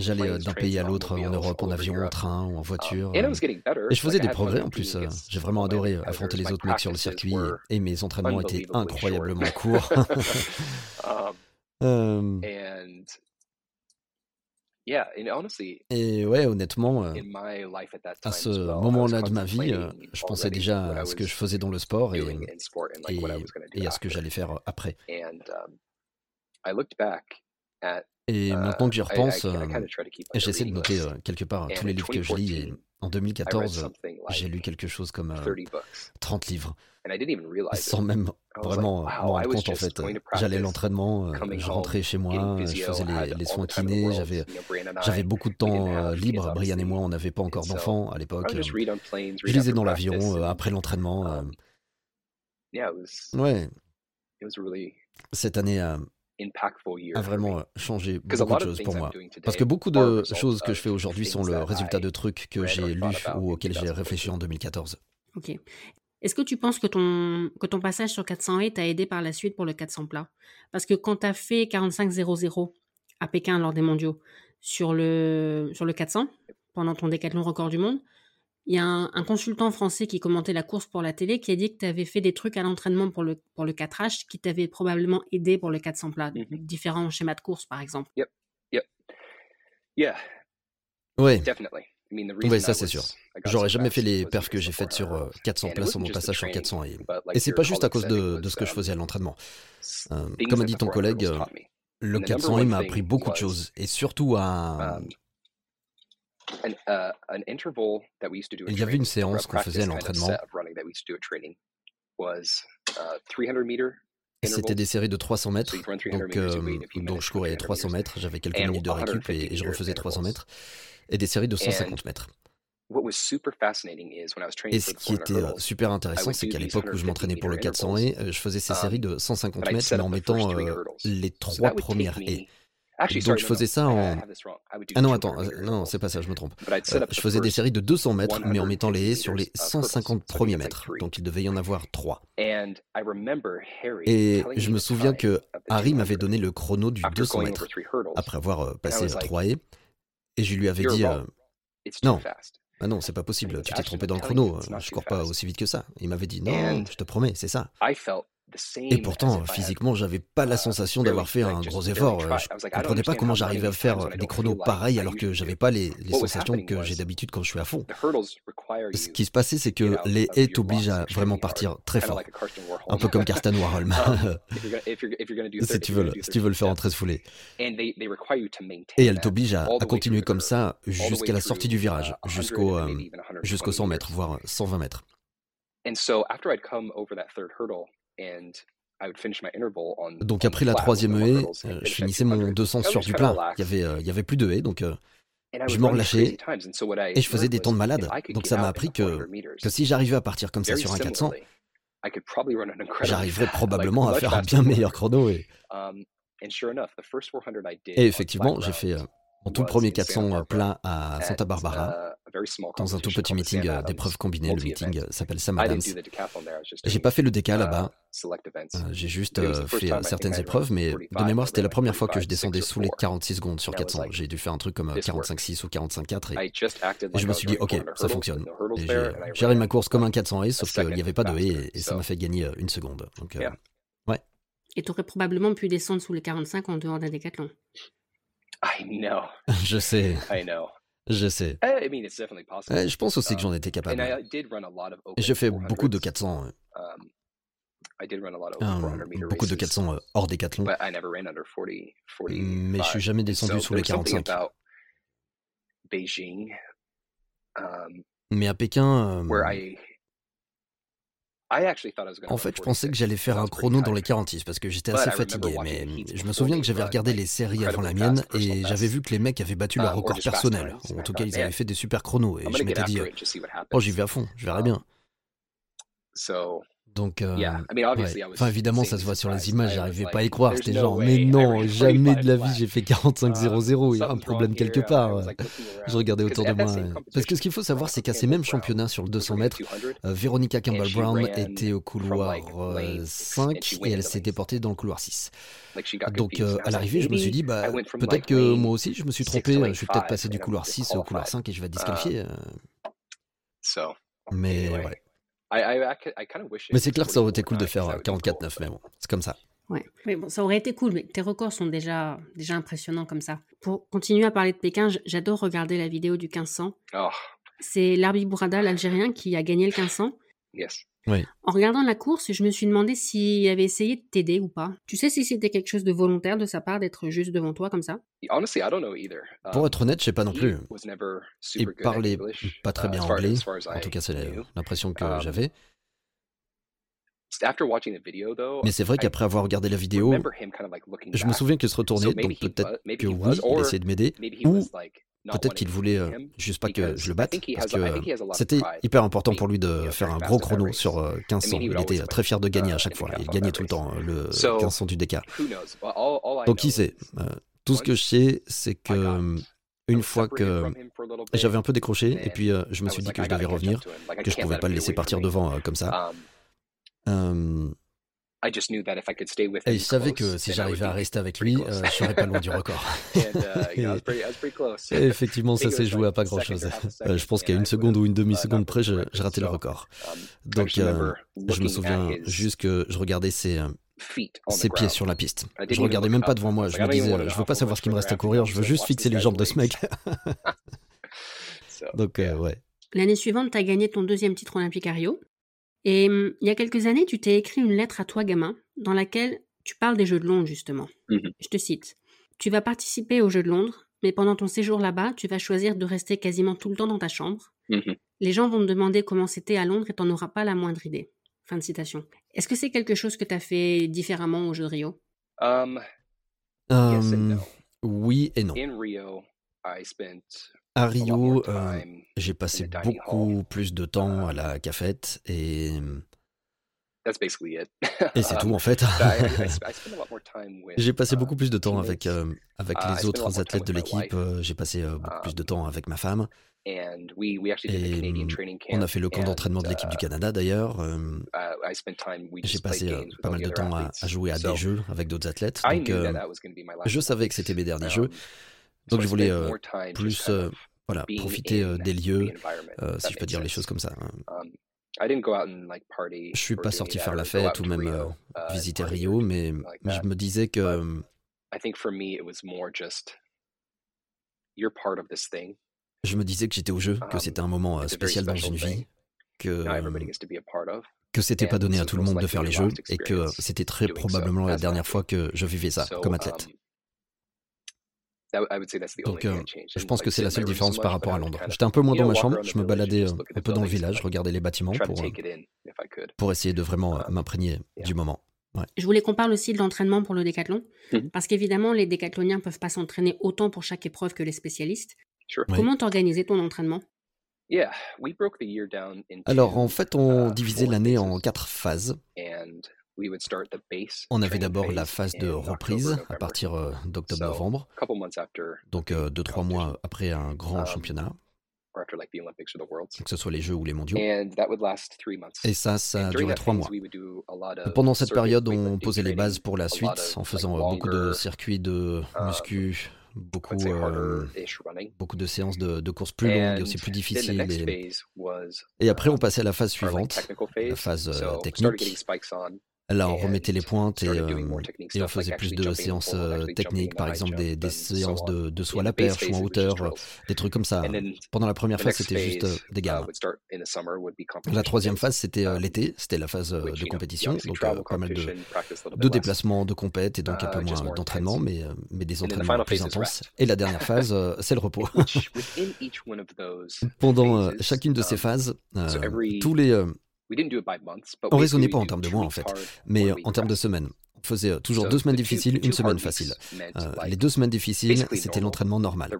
J'allais d'un pays à l'autre en Europe, en avion, en train ou en um, voiture. Et je faisais des progrès en plus. J'ai vraiment adoré affronter les autres mecs sur le circuit et mes entraînements étaient incroyablement courts. Um, et ouais, honnêtement, à ce moment-là de ma vie, je pensais déjà à ce que je faisais dans le sport et, et à ce que j'allais faire après. Et uh, maintenant que j'y repense, euh, j'essaie de noter euh, quelque part tous les livres que je lis. Et en 2014, j'ai lu quelque chose comme 30 euh, livres. Sans même vraiment m'en rendre compte en fait. J'allais à l'entraînement, je rentrais chez moi, je faisais les, soins kinés, j'avais, j'avais beaucoup de temps libre. Brian et moi, on n'avait pas encore d'enfants à l'époque. Je lisais dans l'avion après l'entraînement. Um, ouais. Cette année a vraiment euh, changé beaucoup de choses pour moi. Parce que beaucoup de choses que je fais aujourd'hui sont le résultat de trucs que j'ai lus ou auxquels j'ai réfléchi en 2014. Ok. Est-ce que tu penses que ton, que ton passage sur 400 et t'a aidé par la suite pour le 400 plat Parce que quand tu as fait 45-0-0 à Pékin lors des mondiaux sur le, sur le 400, pendant ton décathlon record du monde, il y a un, consultant français qui commentait la course pour la télé qui a dit que tu avais fait des trucs à l'entraînement pour le, pour le 4H qui t'avaient probablement aidé pour le 400 plat, mm différents schémas de course par exemple. Yep, yep. Yeah. Oui. Oui, ça c'est sûr. J'aurais jamais fait les perfs que j'ai faites sur 400 euh, places sur mon passage sur 400 et, et c'est pas juste à cause de, de ce que je um, faisais à l'entraînement. Euh, comme a dit ton collègue, euh, le 400 m'a appris beaucoup de choses et surtout à, Uh, Il y avait une séance qu'on faisait à l'entraînement. C'était des séries de 300 mètres, donc, euh, donc je courais 300 mètres, j'avais quelques minutes de récup et, je refaisais 300 mètres, et des séries de 150 mètres. Et ce qui était euh, super intéressant, c'est qu'à l'époque où je m'entraînais pour le 400 et, je faisais ces séries de 150 mètres, mais en mettant les trois premières haies. Donc je faisais ça en... Ah non, attends, euh, non, c'est pas ça, je me trompe. Euh, je faisais des séries de 200 mètres, mais en mettant les haies sur les 150 premiers mètres. Donc il devait y en avoir 3. Et je me souviens que Harry m'avait donné le chrono du 200 mètres, après avoir passé 3 haies. Et je lui avais dit... non, ah non, c'est pas possible, tu t'es trompé dans le chrono, je cours pas aussi vite que ça. Il m'avait dit, non, je te promets, c'est ça. Et pourtant, physiquement, j'avais pas la sensation d'avoir fait un gros effort. Je comprenais pas comment j'arrivais à faire des chronos pareils alors que j'avais pas les, sensations que j'ai d'habitude quand je suis à fond. Ce qui se passait, c'est que les haies t'obligent à vraiment partir très fort. Un peu comme Karsten Warholm. si, tu veux, si tu veux le faire en 13 foulées. Et elles t'obligent à, continuer comme ça jusqu'à la sortie du virage, jusqu'au euh, jusqu'au 100 mètres, voire 120 mètres. Donc après la troisième haie, euh, je finissais mon 200 sur du plat. Il y avait, euh, il y avait plus de haies, donc euh, je me relâchais et je faisais des temps de malade. Donc ça m'a appris que, que si j'arrivais à partir comme ça sur un 400, j'arriverais probablement à faire un bien meilleur chrono. Et, um, et effectivement, j'ai fait mon tout premier 400 plein à Santa Barbara, dans un tout petit meeting d'épreuves combinées. Le meeting s'appelle Sam Adams. J'ai pas fait le décal là-bas. Euh, j'ai juste euh, fait certaines épreuves, mais de mémoire, c'était la première fois que je descendais sous les 46 secondes sur 400. J'ai dû faire un truc comme 45-6 ou 45-4 et, et, je me suis dit, ok, ça fonctionne. J'ai arrêté ma course comme un 400 haie, sauf qu'il n'y avait pas de haie et, ça m'a fait gagner une seconde. Donc, euh, ouais. Et tu aurais probablement pu descendre sous les 45 en dehors d'un décathlon. Je sais. Je sais. je pense aussi que j'en étais capable. J'ai fait beaucoup de 400. beaucoup de 400 hors décathlon. Mais je suis jamais descendu sous les 45. Um, Mais à Pékin, en fait, je pensais que j'allais faire un chrono dans les 46 parce que j'étais assez fatigué, mais je me souviens que j'avais regardé les séries avant la mienne et j'avais vu que les mecs avaient battu leur uh, record personnel. En tout cas, ils avaient fait des super chronos et je m'étais dit, oh, j'y vais à fond, je verrai bien. Donc, euh, enfin, évidemment, ça se voit sur les images, j'arrivais pas à y croire. J'étais genre, mais non, jamais de la vie j'ai fait 45-0-0, il y a un problème quelque part. Je regardais autour de moi. Parce que ce qu'il faut savoir, c'est qu'à ces mêmes championnats sur le 200 mètres, euh, Veronica Campbell-Brown était au couloir 5 euh, et elle s'est déportée dans le couloir 6. Donc, à l'arrivée, je me suis dit, bah, peut-être que moi aussi, je me suis trompé, je suis peut-être passé du couloir 6 au couloir 5 et je vais disqualifier. Mais ouais. Mais c'est clair que ça aurait été cool de faire 44-9, mais bon, c'est comme ça. Ouais, mais bon, ça aurait été cool, mais tes records sont déjà, déjà impressionnants comme ça. Pour continuer à parler de Pékin, j'adore regarder la vidéo du 1500. C'est Larbi Bourada, l'Algérien, qui a gagné le 1500. Yes. En regardant la course, je me suis demandé s'il avait essayé de t'aider ou pas. Tu sais si c'était quelque chose de volontaire de sa part d'être juste devant toi comme ça? Pour être honnête, je sais pas non plus. Il parlait pas très uh, bien anglais. En tout cas, c'est l'impression que um, j'avais. Mais c'est vrai qu'après avoir regardé la vidéo, je me souviens qu'il se retournait, donc peut-être que oui, il essayait de m'aider, ou Peut-être qu'il voulait euh, juste pas que je le batte, parce que euh, c'était hyper important pour lui de faire un gros chrono sur 1500. Euh, il était très fier de gagner à chaque fois. Il gagnait tout le temps le 1500 du DK. Donc qui sait Tout ce que je sais, c'est que une fois que j'avais un peu décroché, et puis je me suis dit que je devais revenir, que je pouvais pas le laisser partir devant comme ça. Et je savais que si j'arrivais à rester avec lui, euh, je serais pas loin du record. et effectivement, ça s'est joué à pas grand chose. Euh, je pense qu'à une seconde ou une demi-seconde près, j'ai raté le record. Um, Donc, euh, je me souviens juste que je regardais ses, ses pieds sur la piste. Je regardais même pas devant moi. Je me disais, je veux pas savoir ce qu'il me reste à courir, je veux juste fixer les jambes de ce mec. Donc, ouais. L'année suivante, tu as gagné ton deuxième titre olympique à Rio. Et hum, il y a quelques années, tu t'es écrit une lettre à toi, gamin, dans laquelle tu parles des Jeux de Londres, justement. Mmh Je te cite. Tu vas participer aux Jeux de Londres, mais pendant ton séjour là-bas, tu vas choisir de rester quasiment tout le temps dans ta chambre. Mmh Les gens vont te demander comment c'était à Londres et t'en auras pas la moindre idée. Fin de citation. Est-ce que c'est quelque chose que tu as fait différemment au jeu de Rio? Um, Oui et non. À Rio, euh, j'ai passé beaucoup plus de temps à la cafette et et c'est tout en fait. J'ai passé beaucoup plus de temps avec, euh, avec uh, les autres athlètes de l'équipe. Euh, j'ai passé euh, beaucoup plus de um, temps avec ma femme. Et on a fait le camp d'entraînement de l'équipe du uh, Canada d'ailleurs. Uh, j'ai passé pas mal de temps à, jouer à des jeux avec d'autres athlètes. Donc, je savais que c'était mes derniers jeux. Um, donc je voulais plus voilà, profiter des lieux, si je peux dire les choses comme ça. Hein. Um, je suis pas sorti faire la fête ou même euh, uh, visiter Rio, mais je me disais que je me disais que j'étais au jeu, que um, c'était un moment euh, spécial dans une vie, que que c'était pas donné à tout le monde de faire les jeux et que c'était très probablement la dernière fois que je vivais ça comme athlète. Donc, euh, je pense que c'est la seule différence par rapport à Londres. J'étais un peu moins dans ma chambre, je me baladais euh, un peu dans le village, regardais les bâtiments pour, euh, pour essayer de vraiment um, m'imprégner du moment. Je voulais qu'on parle aussi de l'entraînement pour le décathlon, mm-hmm. parce qu'évidemment, les décathloniens ne peuvent pas s'entraîner autant pour chaque épreuve que les spécialistes. Comment t'organisais ton entraînement? Alors, en fait, on uh, divisait l'année en quatre phases. On avait d'abord la phase de reprise à partir euh, d'octobre-novembre, donc euh, deux, trois mois après un grand um, championnat, que ce soit les Jeux ou les mondiaux. Et ça, ça a duré trois mois. Pendant cette période, on posait les bases pour la suite en faisant euh, beaucoup de circuits de um, muscu, beaucoup, beaucoup de séances de, de courses plus longues et aussi plus difficiles. Et, après, on passait à la phase suivante, la phase technique. Là, on remettait les pointes et, euh, et on faisait plus de séances euh, techniques, par exemple des, des séances de, de saut à la perche ou en hauteur, euh, des trucs comme ça. Pendant la première phase, c'était juste des uh, gammes. La troisième phase, c'était um, l'été, c'était la phase de compétition, donc pas mal de, de déplacements, de compètes et donc un uh, peu moins d'entraînement, mais, mais des entraînements plus intenses. Et la dernière phase, c'est le repos. Pendant chacune de ces um, phases, tous les on raisonnait pas en termes de mois en fait, mais en termes de semaines. On faisait euh, toujours deux semaines difficiles, une semaine facile. Euh, les deux semaines difficiles, c'était l'entraînement normal.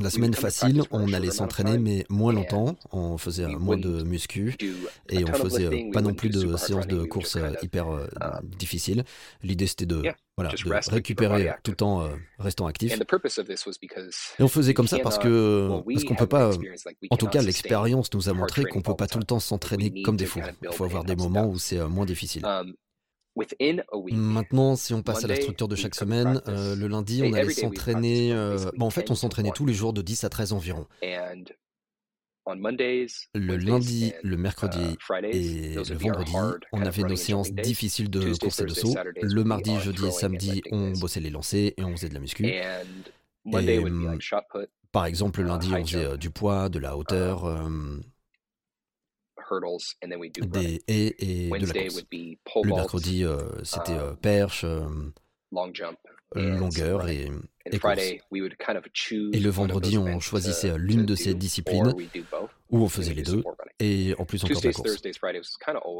La semaine facile, on allait s'entraîner, mais moins longtemps. On faisait moins de muscu et on faisait euh, pas non plus de séances de course hyper um, difficiles. L'idée, c'était de, voilà, de récupérer tout en restant actif. Et on faisait comme ça parce que parce qu'on peut pas. En tout cas, l'expérience nous a montré qu'on peut pas tout le temps s'entraîner comme des fous. Il faut avoir des moments où c'est moins difficile. Maintenant, si on passe à la structure de chaque semaine, euh, le lundi, on allait s'entraîner. Euh, en fait, on s'entraînait tous les jours de 10 à 13 environ. Le lundi, le mercredi uh, et le vendredi, on avait nos séances difficiles de course et de saut. Le mardi, jeudi et samedi, on bossait les lancers et on faisait de la muscu. Et, hum, par exemple, le lundi, uh, on faisait euh, du poids, de la hauteur. Um, des haies et de la course. Le mercredi, euh, c'était euh, perche, euh, longueur et, et course. Et le vendredi, on choisissait l'une de ces disciplines, ou on faisait les deux, et en plus de la course.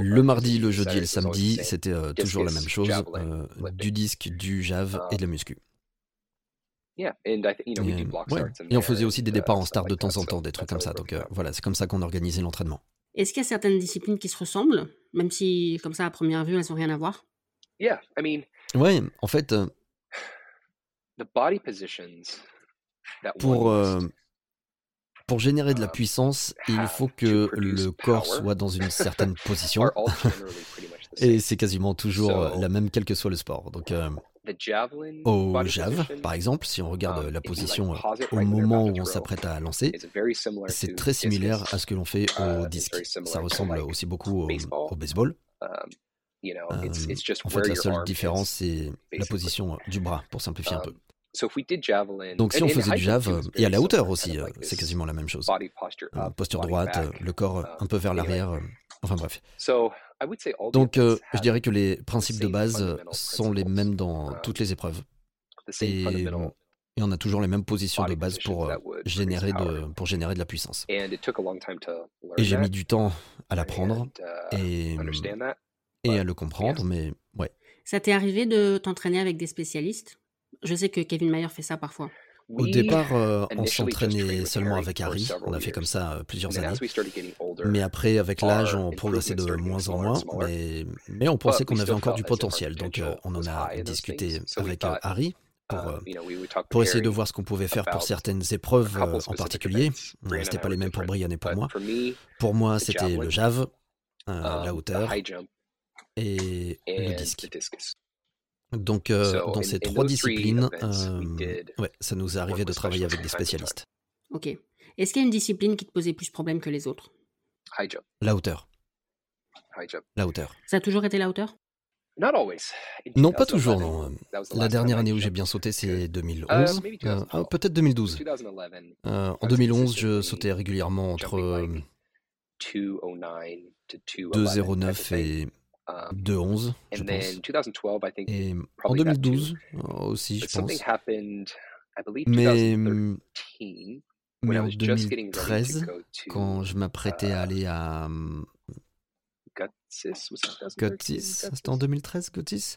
Le mardi, le jeudi et le samedi, c'était toujours la même chose, du disque, du jave et de la um, muscu. Et, et, on faisait aussi des départs en start de temps en temps, des trucs comme ça. Donc voilà, c'est comme ça qu'on organisait l'entraînement. Est-ce qu'il y a certaines disciplines qui se ressemblent, même si, comme ça, à première vue, elles n'ont rien à voir? Yeah, Ouais, en fait, euh pour, euh, pour générer de la um, puissance, il faut que le corps soit dans une certaine position. Et c'est quasiment toujours la même, quel que soit le sport. Donc, euh, au Jav, par exemple, si on regarde um, la position au moment où on s'apprête à lancer, c'est très similaire à ce que l'on fait au uh, disque. Ça ressemble aussi beaucoup au, baseball. Um, euh, en fait, la seule différence, c'est la position du bras, pour simplifier un peu. Um, Donc si on faisait du jav, et à la hauteur aussi, euh, c'est quasiment la même chose. Euh, posture droite, le corps un peu vers l'arrière, enfin bref. Donc, euh, je dirais que les principes de base sont les mêmes dans um, toutes les épreuves. Et, on a toujours les mêmes positions de base pour euh, générer de, pour générer de la puissance. Et j'ai mis du temps à l'apprendre et, et à le comprendre, mais ouais. Ça t'est arrivé de t'entraîner avec des spécialistes? Je sais que Kevin Mayer fait ça parfois. Au départ, euh, on s'entraînait seulement avec Harry. On a fait comme ça euh, plusieurs années. Mais après, avec l'âge, on progressait de moins en moins. Mais, mais on pensait qu'on avait encore du potentiel. Donc, euh, on en a discuté avec Harry pour, pour, essayer de voir ce qu'on pouvait faire pour certaines épreuves en particulier. C'était pas les mêmes pour Brian et pour moi. Pour moi, c'était le jave, la hauteur et le disque. Donc, euh, dans ces trois disciplines, euh, ouais, ça nous est arrivé de travailler avec des spécialistes. Ok. Est-ce qu'il y a une discipline qui te posait plus de problèmes que les autres? La hauteur. La hauteur. Ça a toujours été la hauteur? Non, pas toujours, non. La dernière année où j'ai bien sauté, c'est 2011. Euh, ah, peut-être 2012. en 2011, je sautais régulièrement entre 2,09 et 2-11, je pense. Et en 2012 aussi, je pense. Mais, mais en 2013, quand je m'apprêtais à uh, aller à Gutsis, c'était en 2013, Gutsis?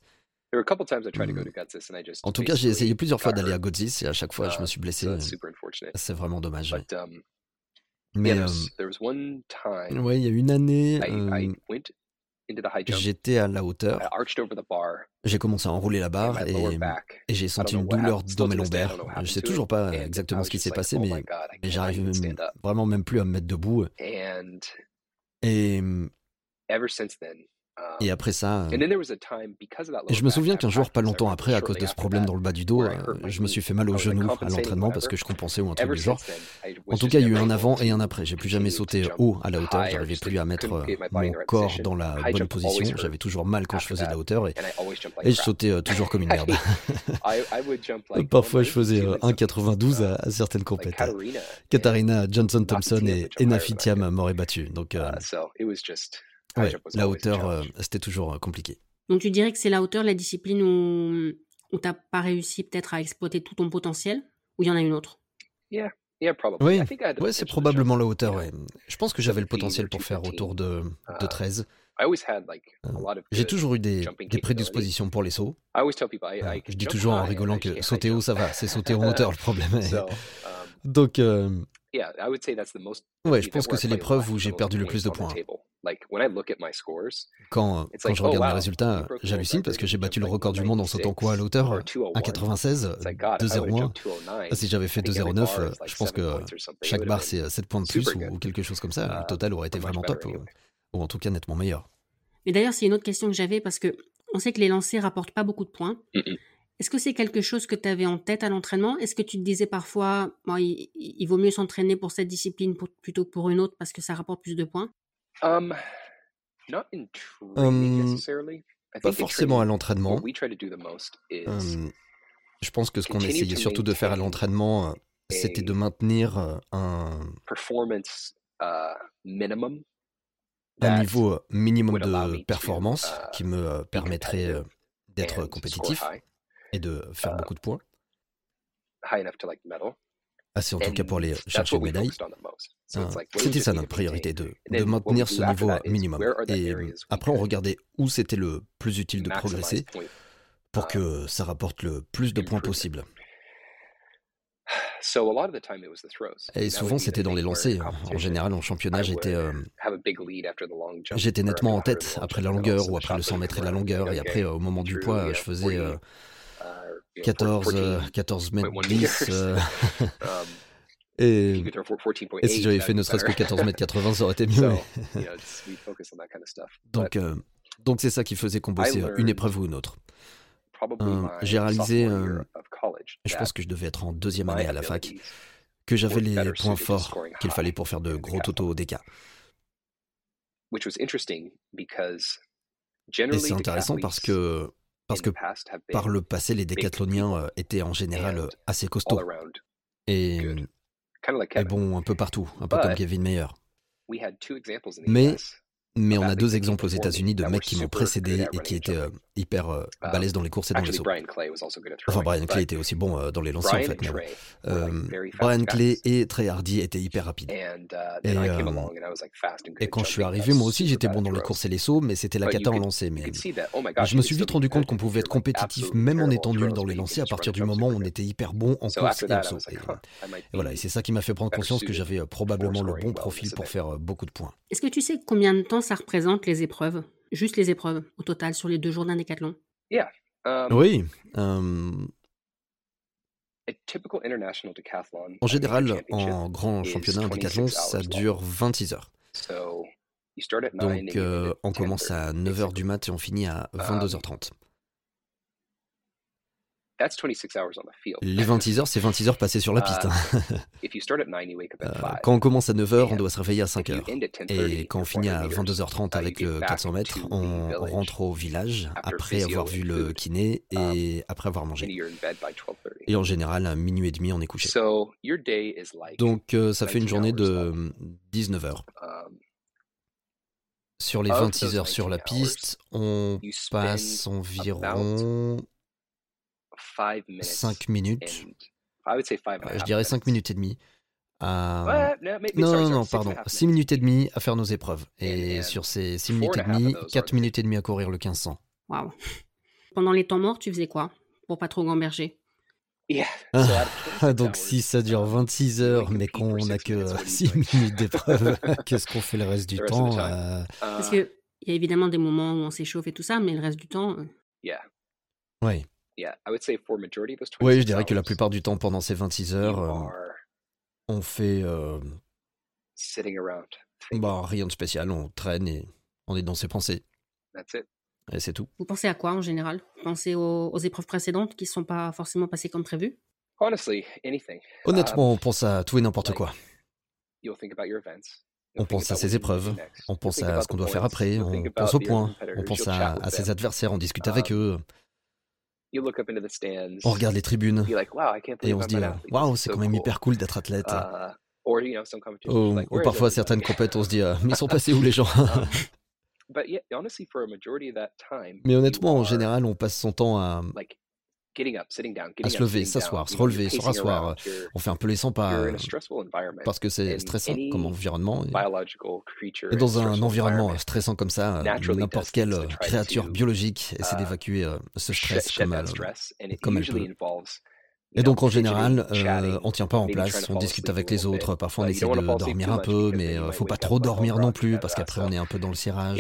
En tout cas, j'ai essayé plusieurs fois d'aller à Gutsis et à chaque fois, je me uh, suis blessé. C'est vraiment dommage. Um, mais euh, ouais, il y a une année, euh, J'étais à la hauteur. J'ai commencé à enrouler la barre et, j'ai senti une douleur dans mes lombaires. Je ne sais toujours pas exactement ce qui s'est passé, oh mais, mais j'arrive vraiment même plus à me mettre debout. Et et après ça, je me souviens qu'un jour, pas longtemps après, à cause de ce problème dans le bas du dos, euh, je me suis fait mal au genou à l'entraînement parce que je compensais ou un truc du genre. En tout cas, il y a eu un avant et un après. J'ai plus jamais sauté haut à la hauteur. J'arrivais plus à mettre euh, mon corps dans la bonne position. J'avais toujours mal quand je faisais de la hauteur et, et je sautais euh, toujours comme une merde. Parfois, je faisais 1,92 à, à, certaines compétitions. Katarina Johnson Thompson et Enafi Thiam m'auraient battu. Donc, Ouais, la hauteur, euh, c'était toujours euh, compliqué. Donc tu dirais que c'est la hauteur, la discipline où, où tu n'as pas réussi peut-être à exploiter tout ton potentiel Ou il y en a une autre? Oui, ouais, c'est probablement la hauteur. Ouais. Je pense que j'avais le potentiel pour faire autour de, de 13. Uh, euh, j'ai toujours eu des, des, prédispositions pour les sauts. Je dis toujours en rigolant que sauter haut, ça va, c'est sauter en hauteur le problème. Um, Donc, ouais, je pense que c'est l'épreuve où j'ai perdu le plus de points. Quand, quand je regarde mes résultats, j'hallucine parce que j'ai battu le record du monde en sautant quoi à l'auteur 1,96, 2,01. Si j'avais fait 2,09, euh, je pense que chaque barre c'est 7 points de plus ou quelque chose comme ça. Le uh, total aurait été vraiment top, ou, en tout cas nettement meilleur. Mais d'ailleurs, c'est une autre question que j'avais parce que on sait que les lancers rapportent pas beaucoup de points. Est-ce que c'est quelque chose que tu avais en tête à l'entraînement? Est-ce que tu te disais parfois, il, vaut mieux s'entraîner pour cette discipline plutôt que pour une autre parce que ça rapporte plus de points? Um, pas forcément à l'entraînement. je pense que ce qu'on essayait surtout de faire à l'entraînement, euh, c'était de maintenir euh, un, uh, un niveau euh, minimum de performance uh, qui me permettrait d'être compétitif et de faire uh, beaucoup de points. Ah, c'est en tout cas pour aller chercher une médaille. Ah, c'était ça notre priorité, de, de maintenir ce niveau minimum. Et après, on regardait où c'était le plus utile de progresser pour que um, ça rapporte le plus de points possible. Et souvent, c'était dans les lancers. En général, en championnat, j'étais euh, j'étais nettement en tête après la longueur ou après le 100 mètres et la longueur. Et après, au moment du poids, je faisais 14, 14 euh, mètres 10. Euh, um, et, et, si j'avais fait ne serait-ce que 14 mètres 80, ça aurait été mieux. donc, euh, donc c'est ça qui faisait qu'on bossait une épreuve ou une autre. J'ai réalisé, je pense que je devais être en deuxième année à la fac, que j'avais les points forts qu'il fallait pour faire de gros totaux au DK. Et c'est intéressant parce que parce que par le passé, les décathloniens euh, étaient en général euh, assez costauds. Et, et bon, un peu partout, un peu comme Kevin Mayer. Mais, mais on a deux exemples aux États-Unis de mecs qui m'ont précédé et qui étaient hyper euh, ah, balèze dans les courses et dans les sauts. Enfin, Brian Clay était aussi bon euh, dans les lancers en fait. Brian Clay et Trey Hardy étaient hyper rapides. Uh, et, quand je suis arrivé, moi aussi, j'étais bon dans les courses et les sauts, mais c'était la cata en lancer. Mais oh je me suis vite rendu compte qu'on pouvait être compétitif même en étant nul dans les lancers à partir du moment où on était hyper bon en course et en saut. Et, voilà, et c'est ça qui m'a fait prendre conscience que j'avais probablement le bon profil pour faire beaucoup de points. Est-ce que tu sais combien de temps ça représente les épreuves Juste les épreuves, au total, sur les deux jours d'un décathlon um, Oui. En général, en grand championnat décathlon, ça dure 26 heures. Donc, euh, on commence à 9h du mat et on finit à 22h30. Les 26 heures, c'est 26 heures passées sur la piste. Euh, quand on commence à 9 heures, on doit se réveiller à 5 heures. Et quand on finit à 22h30 avec le 400 mètres, on rentre au village après avoir vu le kiné et après avoir mangé. Et en général, à minuit et demi, on est couché. Donc euh, ça fait une journée de 19 heures. Um, sur les 26 heures sur la piste, on passe environ 5 minutes. je dirais 5 minutes et demie. À... non, non, non, pardon. 6 minutes et demie à faire nos épreuves. Et sur ces 6 minutes et demie, 4 minutes et demie à courir le 1500. Waouh. Pendant les temps morts, tu faisais quoi Pour pas trop gamberger? Ah, donc si ça dure 26 heures mais qu'on n'a que 6 minutes d'épreuve, qu'est-ce qu'on fait le reste du temps euh? Parce qu'il y a évidemment des moments où on s'échauffe et tout ça, mais le reste du temps... Euh. Oui. Oui, je dirais que la plupart du temps pendant ces 26 heures, euh, on fait euh, bah, rien de spécial, on traîne et on est dans ses pensées. Et c'est tout. Vous pensez à quoi en général? Vous pensez aux, épreuves précédentes qui ne sont pas forcément passées comme prévu Honnêtement, on pense à tout et n'importe quoi. On pense à ses épreuves, on pense à ce qu'on doit faire après, on pense au point, on pense à, à ses adversaires, on discute avec um, eux. On regarde les tribunes. et on se dit waouh, c'est quand même hyper cool d'être athlète. Uh, ou, parfois certaines compètes, on se dit ah, mais ils sont passés où les gens um, Mais honnêtement, en général, on passe son temps à à se lever, s'asseoir, se relever, se rasseoir. On fait un peu les 100 pas parce que c'est stressant comme environnement. Et dans un environnement stressant comme ça, n'importe quelle créature biologique essaie d'évacuer euh, ce stress comme elle, comme elle peut. Et donc en général, euh, on tient pas en place, on discute avec les autres, parfois on essaie de dormir un peu, mais euh, faut pas trop dormir non plus parce qu'après on est un peu dans le cirage.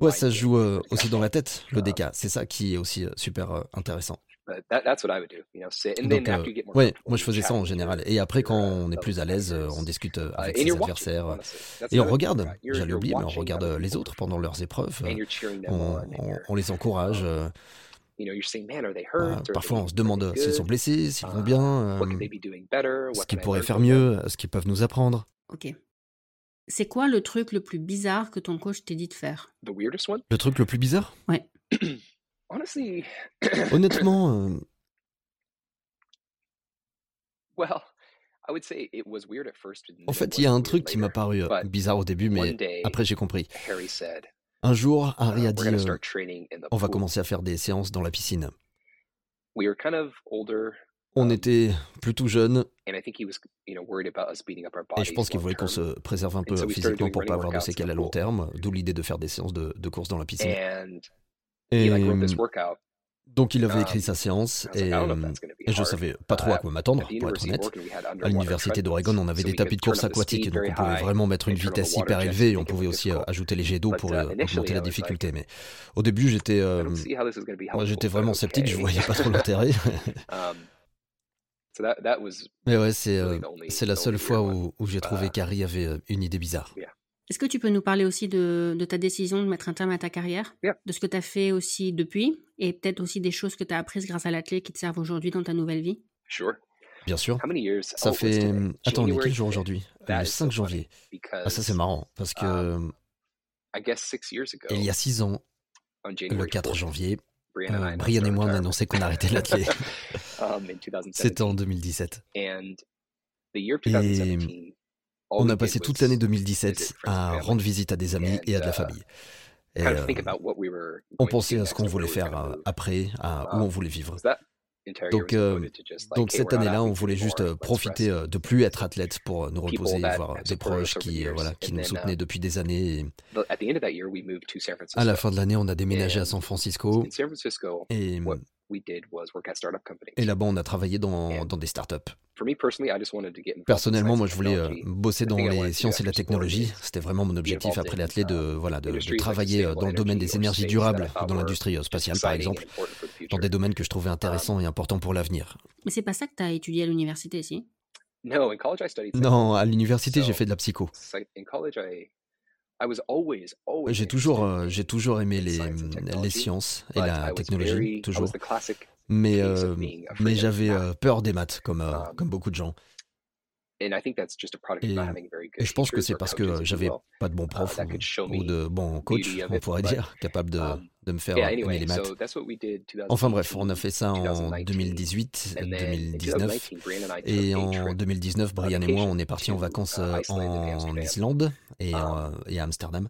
Ouais, ça se joue euh, aussi dans la tête, le DK. C'est ça qui est aussi super intéressant. Donc, ouais, moi je faisais ça en général. Et après, quand on est plus à l'aise, on discute avec ses adversaires. Et on regarde, j'allais oublier, mais on regarde les autres pendant leurs épreuves. On, on les encourage. Ah, parfois, on se demande s'ils sont blessés, s'ils vont bien, euh, ce qu'ils pourraient faire mieux, ce qu'ils peuvent nous apprendre. Ok. C'est quoi le truc le plus bizarre que ton coach t'ait dit de faire? Le truc le plus bizarre? Ouais. Honnêtement. Euh, en fait, il y a un truc qui m'a paru euh, bizarre au début, mais après j'ai compris. Un jour, Harry a dit euh, On va commencer à faire des séances dans la piscine. On um, était plutôt jeunes. Et je pense qu'il voulait qu'on se préserve un peu physiquement pour pas avoir de séquelles à long terme, d'où l'idée de faire des séances de, de course dans la piscine. Et donc il avait écrit um, sa séance et, je ne savais pas trop à quoi m'attendre, pour être honnête. À l'université d'Oregon, on avait des tapis de course aquatiques, donc on pouvait vraiment mettre une vitesse hyper élevée et on pouvait aussi euh, ajouter les jets d'eau pour uh, euh, augmenter la difficulté. Mais au début, j'étais euh, j'étais vraiment sceptique, je voyais pas trop l'intérêt. Um, Mais ouais, c'est c'est la seule fois où, où j'ai trouvé uh, qu'Harry avait une idée bizarre. Est-ce que tu peux nous parler aussi de, ta décision de mettre un terme à ta carrière, de ce que tu as fait aussi depuis, et peut-être aussi des choses que tu as apprises grâce à l'athlète qui te servent aujourd'hui dans ta nouvelle vie? Bien sûr. Ça fait... Attends, on est quel jour aujourd'hui? Le 5 janvier. Ah, ça c'est marrant, parce que... Um, il y a 6 ans, le 4 janvier, Brian, et moi, on a annoncé qu'on arrêtait l'athlète. Um, C'était en 2017. Et on a passé toute l'année 2017 à rendre visite à des amis et à de la famille. Et, euh, on pensait à ce qu'on voulait faire euh, après, à où on voulait vivre. Donc, euh, donc cette année-là, on voulait juste profiter de plus être athlète pour nous reposer, voir des proches qui, voilà, qui nous soutenaient depuis des années. à la fin de l'année, on a déménagé à San Francisco. Et, et là-bas, on a travaillé dans, dans des startups. Personnellement, moi, je voulais bosser dans les sciences et la technologie. C'était vraiment mon objectif après l'athlète de, voilà, de, de travailler dans le domaine des énergies durables, dans l'industrie spatiale, par exemple, dans des domaines que je trouvais intéressants et importants pour l'avenir. Mais c'est pas ça que tu as étudié à l'université, si? Non, à l'université, j'ai fait de la psycho. J'ai toujours, j'ai toujours aimé les, les sciences et la technologie, toujours. Mais, euh, mais j'avais euh, peur des maths, comme, euh, um, comme beaucoup de gens. Et, je pense que c'est parce que j'avais pas de bons uh, profs ou, de bons coachs, on pourrait dire, capables de, um, de me faire aimer les maths. Enfin bref, on a fait ça en 2018, 2019. Et en 2019, Brian et moi, on est partis en vacances uh, en Islande et, um, et à Amsterdam.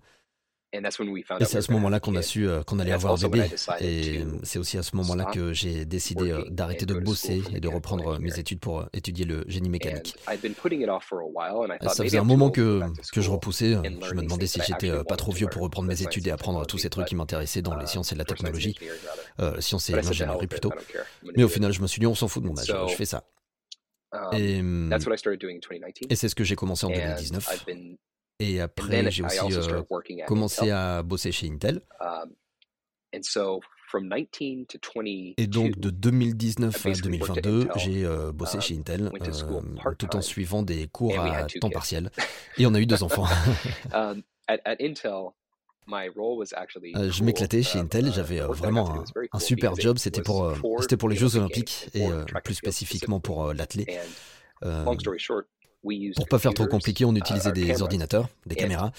Et c'est à ce moment-là qu'on a su euh, qu'on allait avoir bébé. Et c'est aussi à ce moment-là que j'ai décidé euh, d'arrêter de bosser et de reprendre mes études pour euh, étudier le génie mécanique. Ça faisait un moment que, que je repoussais. Je me demandais si j'étais pas trop vieux pour reprendre mes études et apprendre tous ces trucs qui m'intéressaient dans les sciences et la technologie. Euh, sciences et l'ingénierie plutôt. Mais au final, je me suis dit, on s'en fout de mon âge, je fais ça. Et, et c'est ce que j'ai commencé en 2019. Et après, j'ai aussi euh, commencé à bosser chez Intel. Um, et donc de 2019 à 2022, j'ai euh, bossé chez um, Intel euh, tout en suivant des cours à temps partiel. Et on a eu deux enfants. Um, je m'éclatais chez Intel, j'avais vraiment un, super job, c'était pour, c'était pour les Jeux Olympiques et plus spécifiquement pour l'athlète. Pour pas faire trop compliqué, on uh, utilisait des ordinateurs, des caméras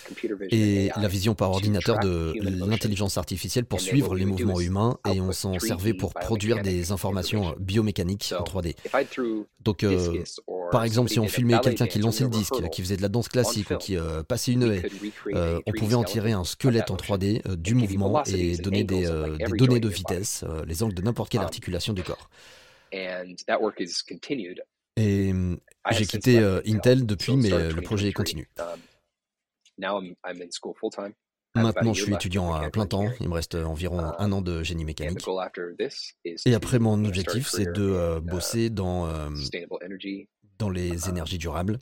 et la vision par ordinateur de l'intelligence artificielle pour suivre les mouvements humains et on s'en servait pour produire des informations biomécaniques en 3D. Donc, euh, par exemple, si on filmait quelqu'un qui lançait le disque, qui faisait de la danse classique ou qui euh, passait une haie, euh, on pouvait en tirer un squelette en 3D du mouvement et donner des, des données de vitesse, les angles de n'importe quelle um, articulation du corps. Et mmh, j'ai quitté euh, Intel depuis, mais euh, le projet continue. Um, Maintenant, je suis étudiant à plein temps. Il me reste environ um, un an de génie mécanique. Et après, mon objectif, c'est de euh, bosser dans, dans les énergies durables.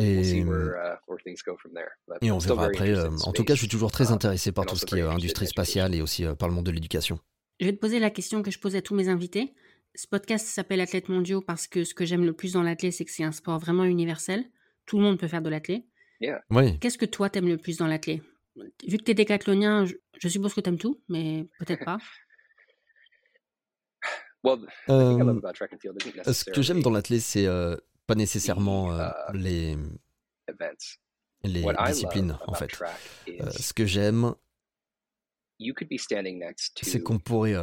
Et, mmh, uh, et on verra après. En tout cas, je suis toujours très um, intéressé par tout ce qui est industrie spatiale et aussi par le monde de l'éducation. Je vais te poser la question que je pose à tous mes invités. Ce podcast s'appelle Athlète mondiaux parce que ce que j'aime le plus dans l'athlète, c'est que c'est un sport vraiment universel. Tout le monde peut faire de l'athlète. Oui. Qu'est-ce que toi t'aimes le plus dans l'athlète? Vu que tu es décathlonien, je, suppose que t'aimes tout, mais peut-être pas. Euh, ce que j'aime dans l'athlète, c'est euh, pas nécessairement euh, uh, les, les disciplines, en fait. ce que j'aime, c'est qu'on pourrait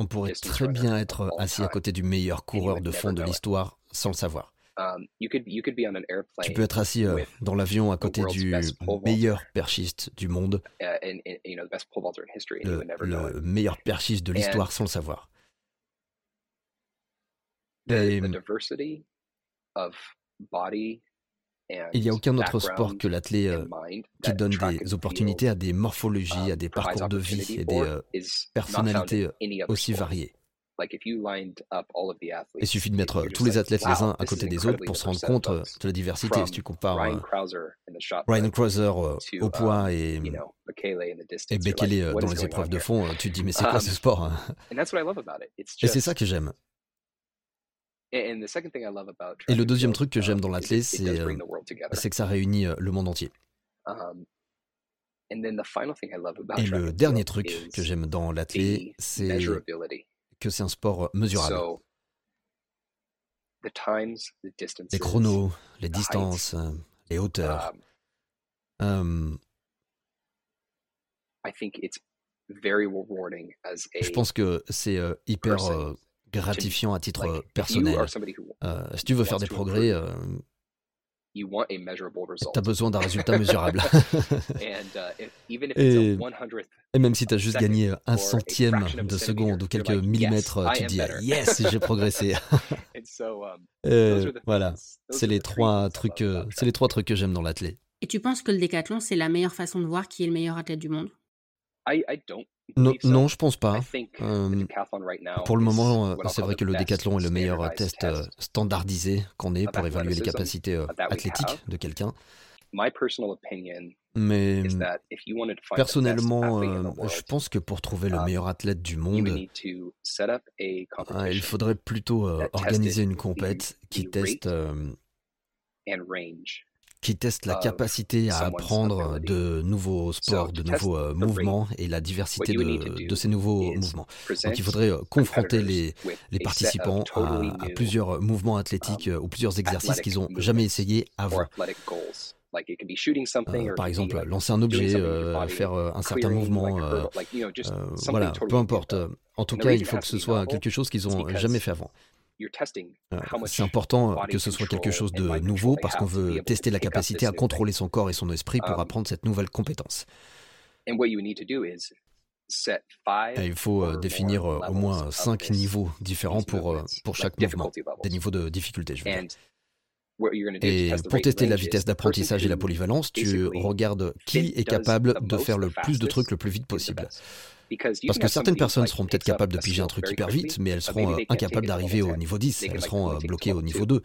on pourrait très bien être assis à côté du meilleur coureur de fond de l'histoire sans le savoir. Um, tu peux être assis euh, dans l'avion à côté du meilleur perchiste du monde, le, meilleur perchiste de l'histoire sans le savoir. Et, il n'y a aucun autre sport que l'athlète euh, qui donne des opportunités à des morphologies, um, à des parcours de vie et des euh, personnalités euh, aussi variées. Il suffit de mettre tous les athlètes les uns à côté des autres pour se rendre compte de la diversité. Si tu compares Ryan Crouser au poids et, et Bekele dans les épreuves de fond, tu te dis mais c'est quoi ce um, sport hein? Et c'est ça que j'aime. Et le deuxième truc que j'aime dans l'athlète, euh, c'est que ça réunit euh, le monde entier. Um, et le dernier truc que j'aime dans l'athlète, c'est que c'est un sport euh, mesurable. Les chronos, les distances, les hauteurs. Um, je pense que c'est hyper gratifiant à titre personnel. Euh, si tu veux faire des progrès, euh, Tu as besoin d'un résultat mesurable. Uh, et, même si tu as juste gagné un centième de seconde ou quelques millimètres, tu te dis yes, j'ai progressé. Um, voilà, c'est les trois trucs, euh, c'est les trois trucs que j'aime dans l'athlète. Et tu penses que le décathlon, c'est la meilleure façon de voir qui est le meilleur athlète du monde? Non, non, je pense pas. Euh, pour le moment, euh, c'est vrai que le décathlon est le meilleur test euh, standardisé qu'on ait pour évaluer les capacités athlétiques de quelqu'un. Mais personnellement, je pense que pour trouver le um, meilleur athlète du monde, il faudrait plutôt organiser une compète qui teste qui teste la capacité à apprendre de nouveaux sports, de nouveaux euh, mouvements et la diversité de, ces nouveaux mouvements. Donc il faudrait euh, confronter les, les participants à, plusieurs mouvements athlétiques um, euh, ou plusieurs exercices qu'ils n'ont jamais essayé avant. par exemple, lancer un objet, faire un certain mouvement, voilà, peu importe. En tout cas, il faut que ce soit quelque chose qu'ils n'ont jamais fait avant. Euh, c'est important que ce soit quelque chose de nouveau parce qu'on veut tester la capacité à contrôler son corps et son esprit pour um, apprendre cette nouvelle compétence. il faut euh, définir euh, au moins cinq niveaux différents pour, pour chaque mouvement, des niveaux de difficulté, je veux dire. Et pour tester la vitesse d'apprentissage et la polyvalence, tu regardes qui est capable de faire le plus de trucs le plus vite possible. Parce que certaines personnes seront peut-être capables de piger un truc hyper vite, mais elles seront euh, incapables d'arriver au niveau 10, elles seront euh, bloquées au niveau 2.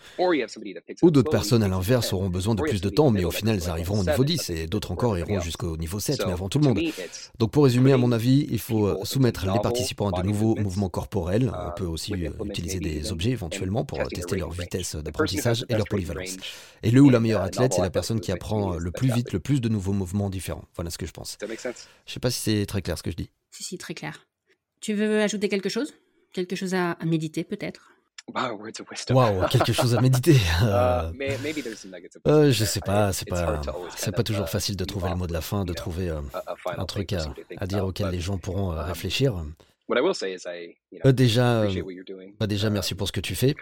Ou d'autres personnes à l'inverse auront besoin de plus de temps, mais au final elles arriveront au niveau 10, et d'autres encore iront jusqu'au niveau 7, mais avant tout le monde. Donc pour résumer, à mon avis, il faut euh, soumettre les participants à de nouveaux mouvements corporels. On peut aussi utiliser des objets éventuellement pour tester leur vitesse d'apprentissage et leur polyvalence. Et le ou la meilleure athlète, c'est la personne qui apprend le plus vite le plus de nouveaux mouvements différents. Voilà ce que je pense. Je sais pas si c'est très clair ce que je dis. Si, si, très clair. Tu veux ajouter quelque chose? Quelque chose à, méditer, peut-être? Waouh, quelque chose à méditer. Uh, euh, je sais pas, c'est pas, c'est pas toujours uh, facile de trouver le mot de la fin, de trouver euh, un truc à, dire auquel les gens pourront euh, um, réfléchir. Déjà, bah déjà, merci pour ce que tu fais.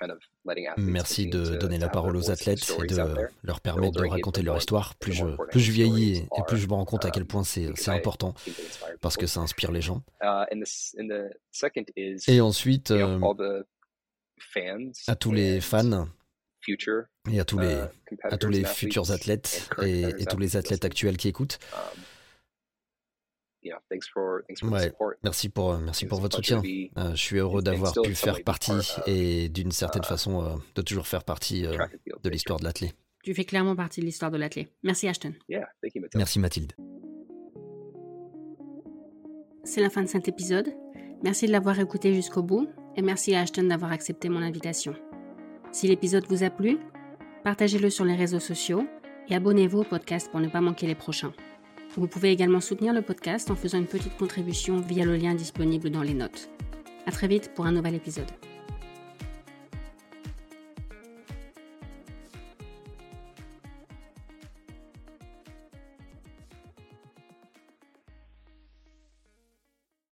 Merci de donner la parole aux athlètes et de leur permettre de raconter leur histoire. Plus je, plus je vieillis et plus je me rends compte à quel point c'est important parce que ça inspire les gens. Et ensuite, euh, à tous les fans et à tous les, à tous les futurs athlètes et, et tous les athlètes actuels qui écoutent. Merci pour, euh, merci pour votre soutien. Euh, je suis heureux d'avoir pu faire partie uh, et d'une certaine uh, façon euh, de toujours faire partie de l'histoire de l'athlète. Tu fais clairement partie de l'histoire de l'athlète. Merci Ashton. Merci Mathilde. C'est la fin de cet épisode. Merci de l'avoir écouté jusqu'au bout et merci à Ashton d'avoir accepté mon invitation. Si l'épisode vous a plu, partagez-le sur les réseaux sociaux et abonnez-vous au podcast pour ne pas manquer les prochains. Vous pouvez également soutenir le podcast en faisant une petite contribution via le lien disponible dans les notes. À très vite pour un nouvel épisode.